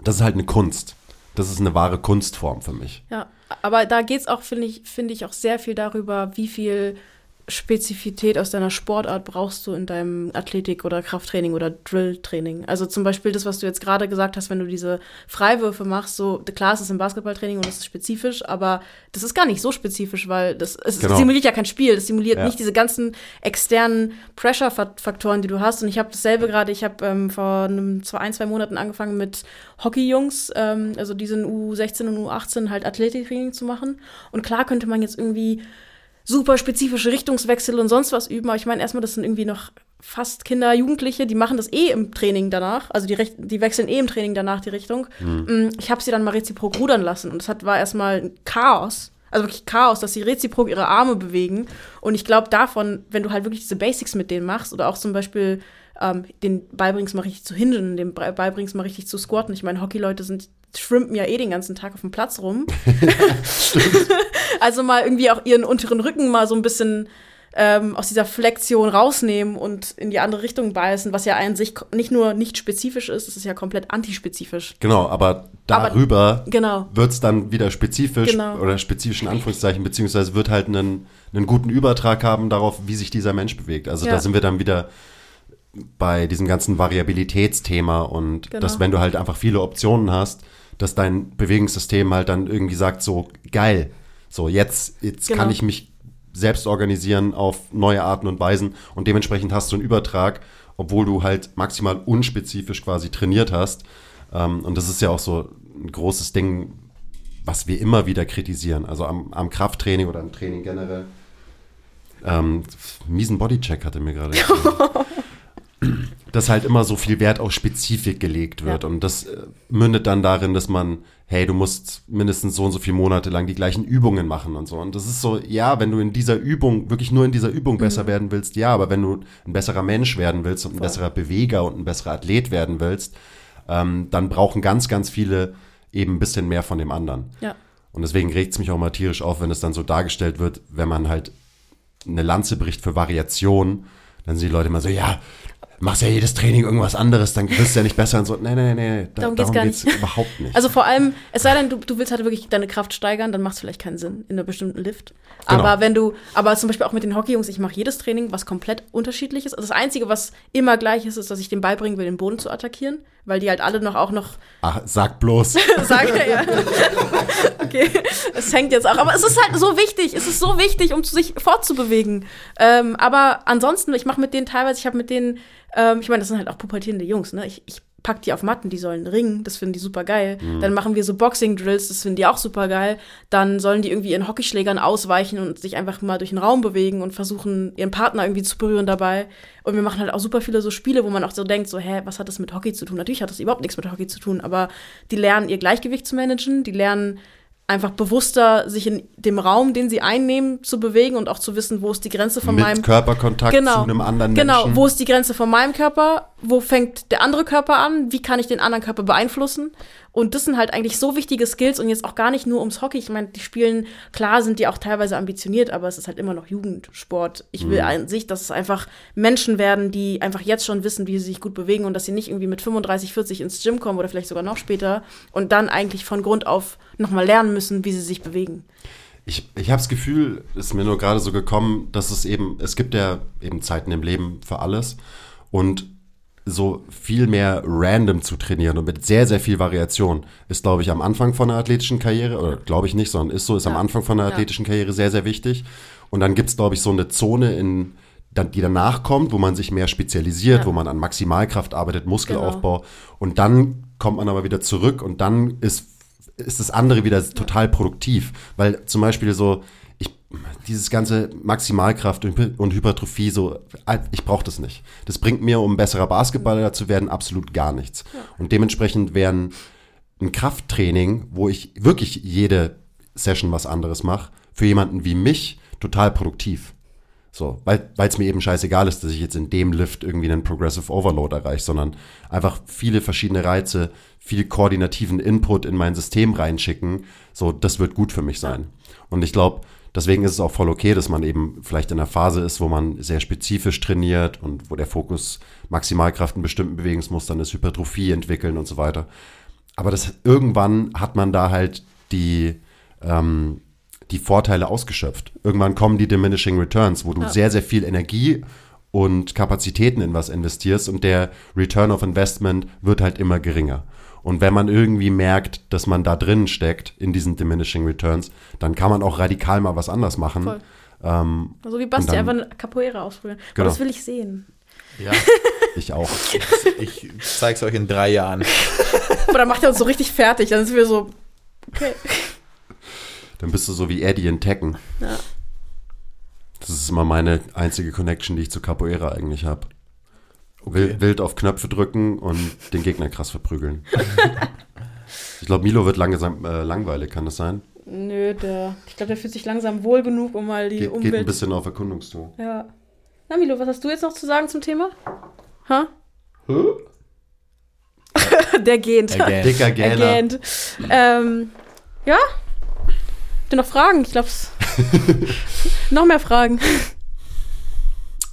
das ist halt eine Kunst. Das ist eine wahre Kunstform für mich. Ja, aber da geht es auch, finde ich, finde ich, auch sehr viel darüber, wie viel Spezifität aus deiner Sportart brauchst du in deinem Athletik- oder Krafttraining oder Drilltraining. Also zum Beispiel das, was du jetzt gerade gesagt hast, wenn du diese Freiwürfe machst, so klar, es ist im Basketballtraining und es ist spezifisch, aber das ist gar nicht so spezifisch, weil das es Genau. simuliert ja kein Spiel, das simuliert Ja. nicht diese ganzen externen Pressure-Faktoren, die du hast. Und ich habe dasselbe gerade, ich habe ähm, vor einem, zwei, ein, zwei Monaten angefangen mit Hockey-Jungs, ähm, also diesen U16 und U18 halt Athletiktraining zu machen. Und klar könnte man jetzt irgendwie super spezifische Richtungswechsel und sonst was üben, aber ich meine erstmal, das sind irgendwie noch fast Kinder, Jugendliche, die machen das eh im Training danach, also die, die wechseln eh im Training danach die Richtung. Mm, Ich habe sie dann mal reziprok rudern lassen. Und das hat, war erstmal ein Chaos, also wirklich Chaos, dass sie reziprok ihre Arme bewegen. Und ich glaube davon, wenn du halt wirklich diese Basics mit denen machst oder auch zum Beispiel ähm, den beibringst mal richtig zu hindeln, den bei- beibringst mal richtig zu squatten. Ich meine, Hockeyleute sind schwimmen ja eh den ganzen Tag auf dem Platz rum. Also mal irgendwie auch ihren unteren Rücken mal so ein bisschen ähm, aus dieser Flexion rausnehmen und in die andere Richtung beißen, was ja an sich nicht nur nicht spezifisch ist, es ist ja komplett antispezifisch. Genau, aber Aber- darüber Genau. wird es dann wieder spezifisch Genau. oder spezifischen Anführungszeichen, beziehungsweise wird halt einen, einen guten Übertrag haben darauf, wie sich dieser Mensch bewegt. Also Ja. da sind wir dann wieder bei diesem ganzen Variabilitätsthema und Genau. dass wenn du halt einfach viele Optionen hast, dass dein Bewegungssystem halt dann irgendwie sagt, so geil, so jetzt, jetzt Genau. kann ich mich selbst organisieren auf neue Arten und Weisen und dementsprechend hast du einen Übertrag, obwohl du halt maximal unspezifisch quasi trainiert hast. Ähm, und das ist ja auch so ein großes Ding, was wir immer wieder kritisieren, also am, am Krafttraining oder am Training generell. ähm, miesen Bodycheck hatte mir gerade. dass halt immer so viel Wert auf Spezifik gelegt wird. Ja. Und das äh, mündet dann darin, dass man, hey, du musst mindestens so und so viele Monate lang die gleichen Übungen machen und so. Und das ist so, ja, wenn du in dieser Übung, wirklich nur in dieser Übung besser werden willst, ja, aber wenn du ein besserer Mensch werden willst und ein besserer Beweger und ein besserer Athlet werden willst, ähm, dann brauchen ganz, ganz viele eben ein bisschen mehr von dem anderen. Ja. Und deswegen regt es mich auch mal tierisch auf, wenn es dann so dargestellt wird, wenn man halt eine Lanze bricht für Variation, dann sind die Leute immer so, ja, machst ja jedes Training irgendwas anderes, dann wirst du ja nicht besser und so. Nee, nee, nee, da, Darum geht's gar geht's überhaupt nicht. Also vor allem, es sei denn, du, du willst halt wirklich deine Kraft steigern, dann macht es vielleicht keinen Sinn in einer bestimmten Lift. Genau. Aber wenn du, aber zum Beispiel auch mit den Hockeyjungs, ich mache jedes Training, was komplett unterschiedlich ist. Also das Einzige, was immer gleich ist, ist, dass ich dem beibringen will, den Boden zu attackieren, weil die halt alle noch auch noch Ach, sag bloß. sagen, ja. Okay, es hängt jetzt auch. Aber es ist halt so wichtig. Es ist so wichtig, um sich fortzubewegen. Ähm, aber ansonsten, ich mache mit denen teilweise, ich habe mit denen, ähm, ich meine, das sind halt auch pubertierende Jungs, ne? Ich, ich pack die auf Matten, die sollen ringen, das finden die super geil. Dann machen wir so Boxing-Drills, das finden die auch super geil. Dann sollen die irgendwie ihren Hockeyschlägern ausweichen und sich einfach mal durch den Raum bewegen und versuchen, ihren Partner irgendwie zu berühren dabei. Und wir machen halt auch super viele so Spiele, wo man auch so denkt, so, hä, was hat das mit Hockey zu tun? Natürlich hat das überhaupt nichts mit Hockey zu tun, aber die lernen ihr Gleichgewicht zu managen, die lernen einfach bewusster sich in dem Raum, den sie einnehmen, zu bewegen und auch zu wissen, wo ist die Grenze von Mit meinem Körperkontakt genau, zu einem anderen Genau, Menschen. wo ist die Grenze von meinem Körper? Wo fängt der andere Körper an? Wie kann ich den anderen Körper beeinflussen? Und das sind halt eigentlich so wichtige Skills und jetzt auch gar nicht nur ums Hockey. Ich meine, die spielen, klar sind die auch teilweise ambitioniert, aber es ist halt immer noch Jugendsport. Ich will an sich, dass es einfach Menschen werden, die einfach jetzt schon wissen, wie sie sich gut bewegen und dass sie nicht irgendwie mit 35, 40 ins Gym kommen oder vielleicht sogar noch später und dann eigentlich von Grund auf nochmal lernen müssen, wie sie sich bewegen. Ich, ich habe das Gefühl, ist mir nur gerade so gekommen, dass es eben, es gibt ja eben Zeiten im Leben für alles und so viel mehr random zu trainieren und mit sehr, sehr viel Variation ist, glaube ich, am Anfang von einer athletischen Karriere, oder glaube ich nicht, sondern ist so, ist am Ja. Anfang von einer Ja. athletischen Karriere sehr, sehr wichtig. Und dann gibt es, glaube ich, so eine Zone, in, die danach kommt, wo man sich mehr spezialisiert, Ja. wo man an Maximalkraft arbeitet, Muskelaufbau. Und dann kommt man aber wieder zurück und dann ist, ist das andere wieder total produktiv. Weil zum Beispiel so, dieses ganze Maximalkraft und Hy- und Hypertrophie, so, äh, ich brauche das nicht. Das bringt mir, um besserer Basketballer zu werden, absolut gar nichts. Und dementsprechend wären ein Krafttraining, wo ich wirklich jede Session was anderes mache, für jemanden wie mich total produktiv. So, weil es mir eben scheißegal ist, dass ich jetzt in dem Lift irgendwie einen Progressive Overload erreiche, sondern einfach viele verschiedene Reize, viel koordinativen Input in mein System reinschicken. So, das wird gut für mich sein. Und ich glaube, deswegen ist es auch voll okay, dass man eben vielleicht in einer Phase ist, wo man sehr spezifisch trainiert und wo der Fokus Maximalkraft in bestimmten Bewegungsmustern ist, Hypertrophie entwickeln und so weiter. Aber das irgendwann hat man da halt die, ähm, die Vorteile ausgeschöpft. Irgendwann kommen die diminishing returns, wo du sehr, sehr viel Energie und Kapazitäten in was investierst und der Return of Investment wird halt immer geringer. Und wenn man irgendwie merkt, dass man da drin steckt, in diesen diminishing returns, dann kann man auch radikal mal was anders machen. Voll. Ähm, So wie Basti dann- einfach eine Capoeira ausprobieren. Aber Genau. das will ich sehen. Ja, ich auch. ich zeig's euch in drei Jahren. Aber dann macht er uns so richtig fertig. Dann sind wir so, okay. Dann bist du so wie Eddie in Tekken. Ja. Das ist immer meine einzige Connection, die ich zu Capoeira eigentlich habe. Wild, wild auf Knöpfe drücken und den Gegner krass verprügeln. ich glaube, Milo wird langsam äh, langweilig, kann das sein? Nö, der, ich glaube, der fühlt sich langsam wohl genug, um mal die Geht, geht ein Umwelt. bisschen auf Erkundungstour. ja. Na, Milo, was hast du jetzt noch zu sagen zum Thema? Ha? der gähnt. Again. Dicker Er Gähner. gähnt. Ähm, ja? Habt ihr noch Fragen? Ich glaube, noch mehr Fragen.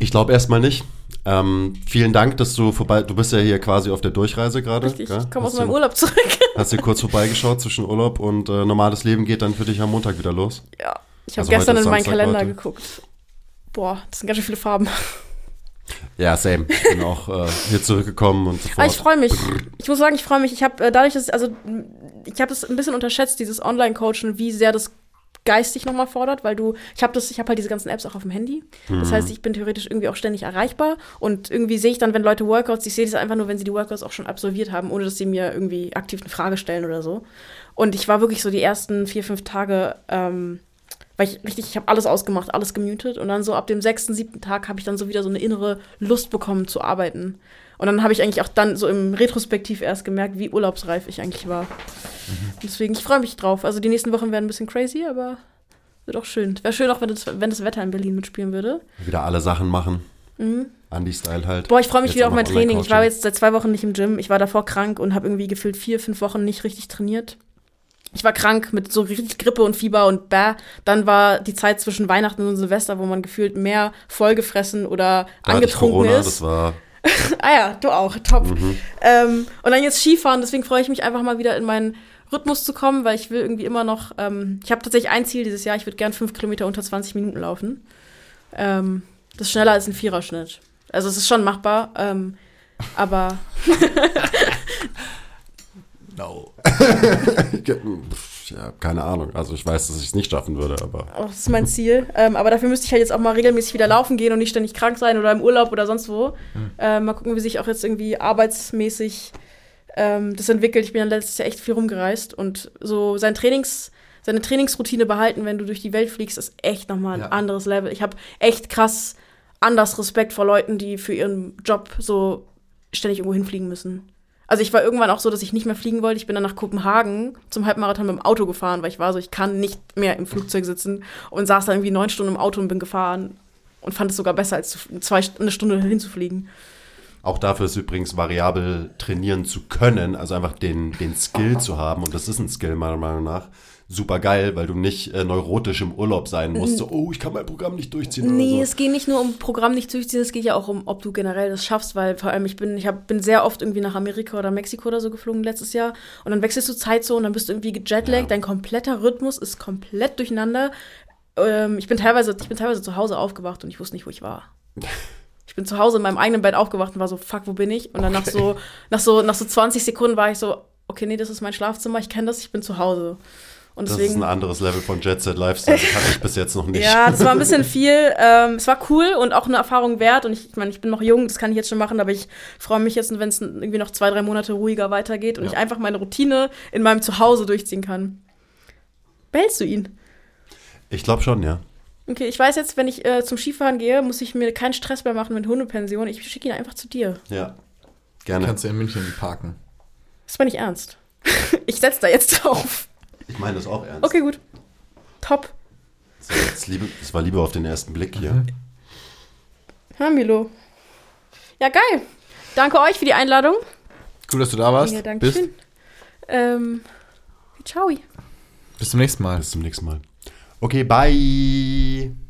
Ich glaube erstmal nicht. Ähm, vielen Dank, dass du vorbei. Du bist ja hier quasi auf der Durchreise gerade. Richtig, ich komme aus meinem Urlaub zurück. Hast du kurz vorbeigeschaut zwischen Urlaub und äh, normales Leben geht dann für dich am Montag wieder los? ja, ich habe Also gestern heute in meinen Kalender Leute. geguckt. Boah, das sind ganz schön viele Farben. Ja, same. Ich bin auch äh, hier zurückgekommen und so Aber ich freue mich. Ich muss sagen, ich freue mich. Ich habe äh, dadurch, dass also ich habe das ein bisschen unterschätzt, dieses Online-Coachen, wie sehr das geistig nochmal fordert, weil du, ich habe das, ich habe halt diese ganzen Apps auch auf dem Handy. Das heißt, ich bin theoretisch irgendwie auch ständig erreichbar und irgendwie sehe ich dann, wenn Leute Workouts, ich sehe das einfach nur, wenn sie die Workouts auch schon absolviert haben, ohne dass sie mir irgendwie aktiv eine Frage stellen oder so. Und ich war wirklich so die ersten vier, fünf Tage ähm, weil ich richtig, ich habe alles ausgemacht, alles gemutet. Und dann so ab dem sechsten, siebten Tag habe ich dann so wieder so eine innere Lust bekommen zu arbeiten. Und dann habe ich eigentlich auch dann so im Retrospektiv erst gemerkt, wie urlaubsreif ich eigentlich war. Deswegen, ich freue mich drauf. Also die nächsten Wochen werden ein bisschen crazy, aber wird auch schön. Wäre schön auch, wenn das, wenn das Wetter in Berlin mitspielen würde. Wieder alle Sachen machen. Mhm. Andy-Style halt. Boah, ich freue mich Jetzt wieder auf mein Training. Ich war jetzt seit zwei Wochen nicht im Gym. Ich war davor krank und habe irgendwie gefühlt vier, fünf Wochen nicht richtig trainiert. Ich war krank mit so richtig Grippe und Fieber und bäh. Dann war die Zeit zwischen Weihnachten und Silvester, wo man gefühlt mehr vollgefressen oder Da angetrunken Corona, ist. das war Ah ja, du auch, top. Ähm, und dann jetzt Skifahren, deswegen freue ich mich einfach mal wieder in meinen Rhythmus zu kommen, weil ich will irgendwie immer noch, ähm, ich habe tatsächlich ein Ziel dieses Jahr, ich würde gern fünf Kilometer unter 20 Minuten laufen. Ähm, das ist schneller als ein Viererschnitt. Also es ist schon machbar, ähm, aber No. Ja, keine Ahnung. Also ich weiß, dass ich es nicht schaffen würde, aber oh, das ist mein Ziel. Ähm, aber dafür müsste ich halt jetzt auch mal regelmäßig wieder laufen gehen und nicht ständig krank sein oder im Urlaub oder sonst wo. Ähm, mal gucken, wie sich auch jetzt irgendwie arbeitsmäßig ähm, das entwickelt. Ich bin ja letztes Jahr echt viel rumgereist und so sein Trainings, seine Trainingsroutine behalten, wenn du durch die Welt fliegst, ist echt nochmal ein Ja. anderes Level. Ich habe echt krass anders Respekt vor Leuten, die für ihren Job so ständig irgendwo hinfliegen müssen. Also ich war irgendwann auch so, dass ich nicht mehr fliegen wollte. Ich bin dann nach Kopenhagen zum Halbmarathon mit dem Auto gefahren, weil ich war so, ich kann nicht mehr im Flugzeug sitzen und saß dann irgendwie neun Stunden im Auto und bin gefahren und fand es sogar besser, als zwei, eine Stunde hinzufliegen. auch dafür ist übrigens variabel trainieren zu können, also einfach den, den Skill zu haben. Und das ist ein Skill meiner Meinung nach. Super geil, weil du nicht äh, neurotisch im Urlaub sein musst. So, oh, ich kann mein Programm nicht durchziehen. Nee, oder es geht nicht nur um Programm nicht durchziehen, es geht ja auch um, ob du generell das schaffst, weil vor allem ich bin, ich hab, bin sehr oft irgendwie nach Amerika oder Mexiko oder so geflogen letztes Jahr und dann wechselst du Zeitzone, dann bist du irgendwie gejetlaggt, Ja. dein kompletter Rhythmus ist komplett durcheinander. Ähm, ich bin teilweise, ich bin teilweise zu Hause aufgewacht und ich wusste nicht, wo ich war. Ich bin zu Hause in meinem eigenen Bett aufgewacht und war so, fuck, wo bin ich? Und dann nach so, nach so, nach so 20 Sekunden war ich so, okay, nee, das ist mein Schlafzimmer, ich kenne das, ich bin zu Hause. Und Das ist deswegen. ein anderes Level von Jet Set Lifestyle. Das hatte ich bis jetzt noch nicht. Ja, das war ein bisschen viel. Ähm, es war cool und auch eine Erfahrung wert. Und ich, ich meine, ich bin noch jung, das kann ich jetzt schon machen, aber ich freue mich jetzt, wenn es irgendwie noch zwei, drei Monate ruhiger weitergeht und Ja. ich einfach meine Routine in meinem Zuhause durchziehen kann. Behältst du ihn? Ich glaube schon, ja. Okay, ich weiß jetzt, wenn ich äh, zum Skifahren gehe, muss ich mir keinen Stress mehr machen mit Hundepension. Ich schicke ihn einfach zu dir. Ja. Gerne. Kannst du in München parken. Das war nicht ernst. ich setze da jetzt drauf. Ich meine das auch ernst. Okay, gut. Top. Das, liebe, das war lieber auf den ersten Blick hier. Ja, Milo. Ja, geil. Danke euch für die Einladung. Cool, dass du da warst. Ja, danke Bist. schön. Ähm, ciao. Bis zum nächsten Mal. Bis zum nächsten Mal. Okay, bye.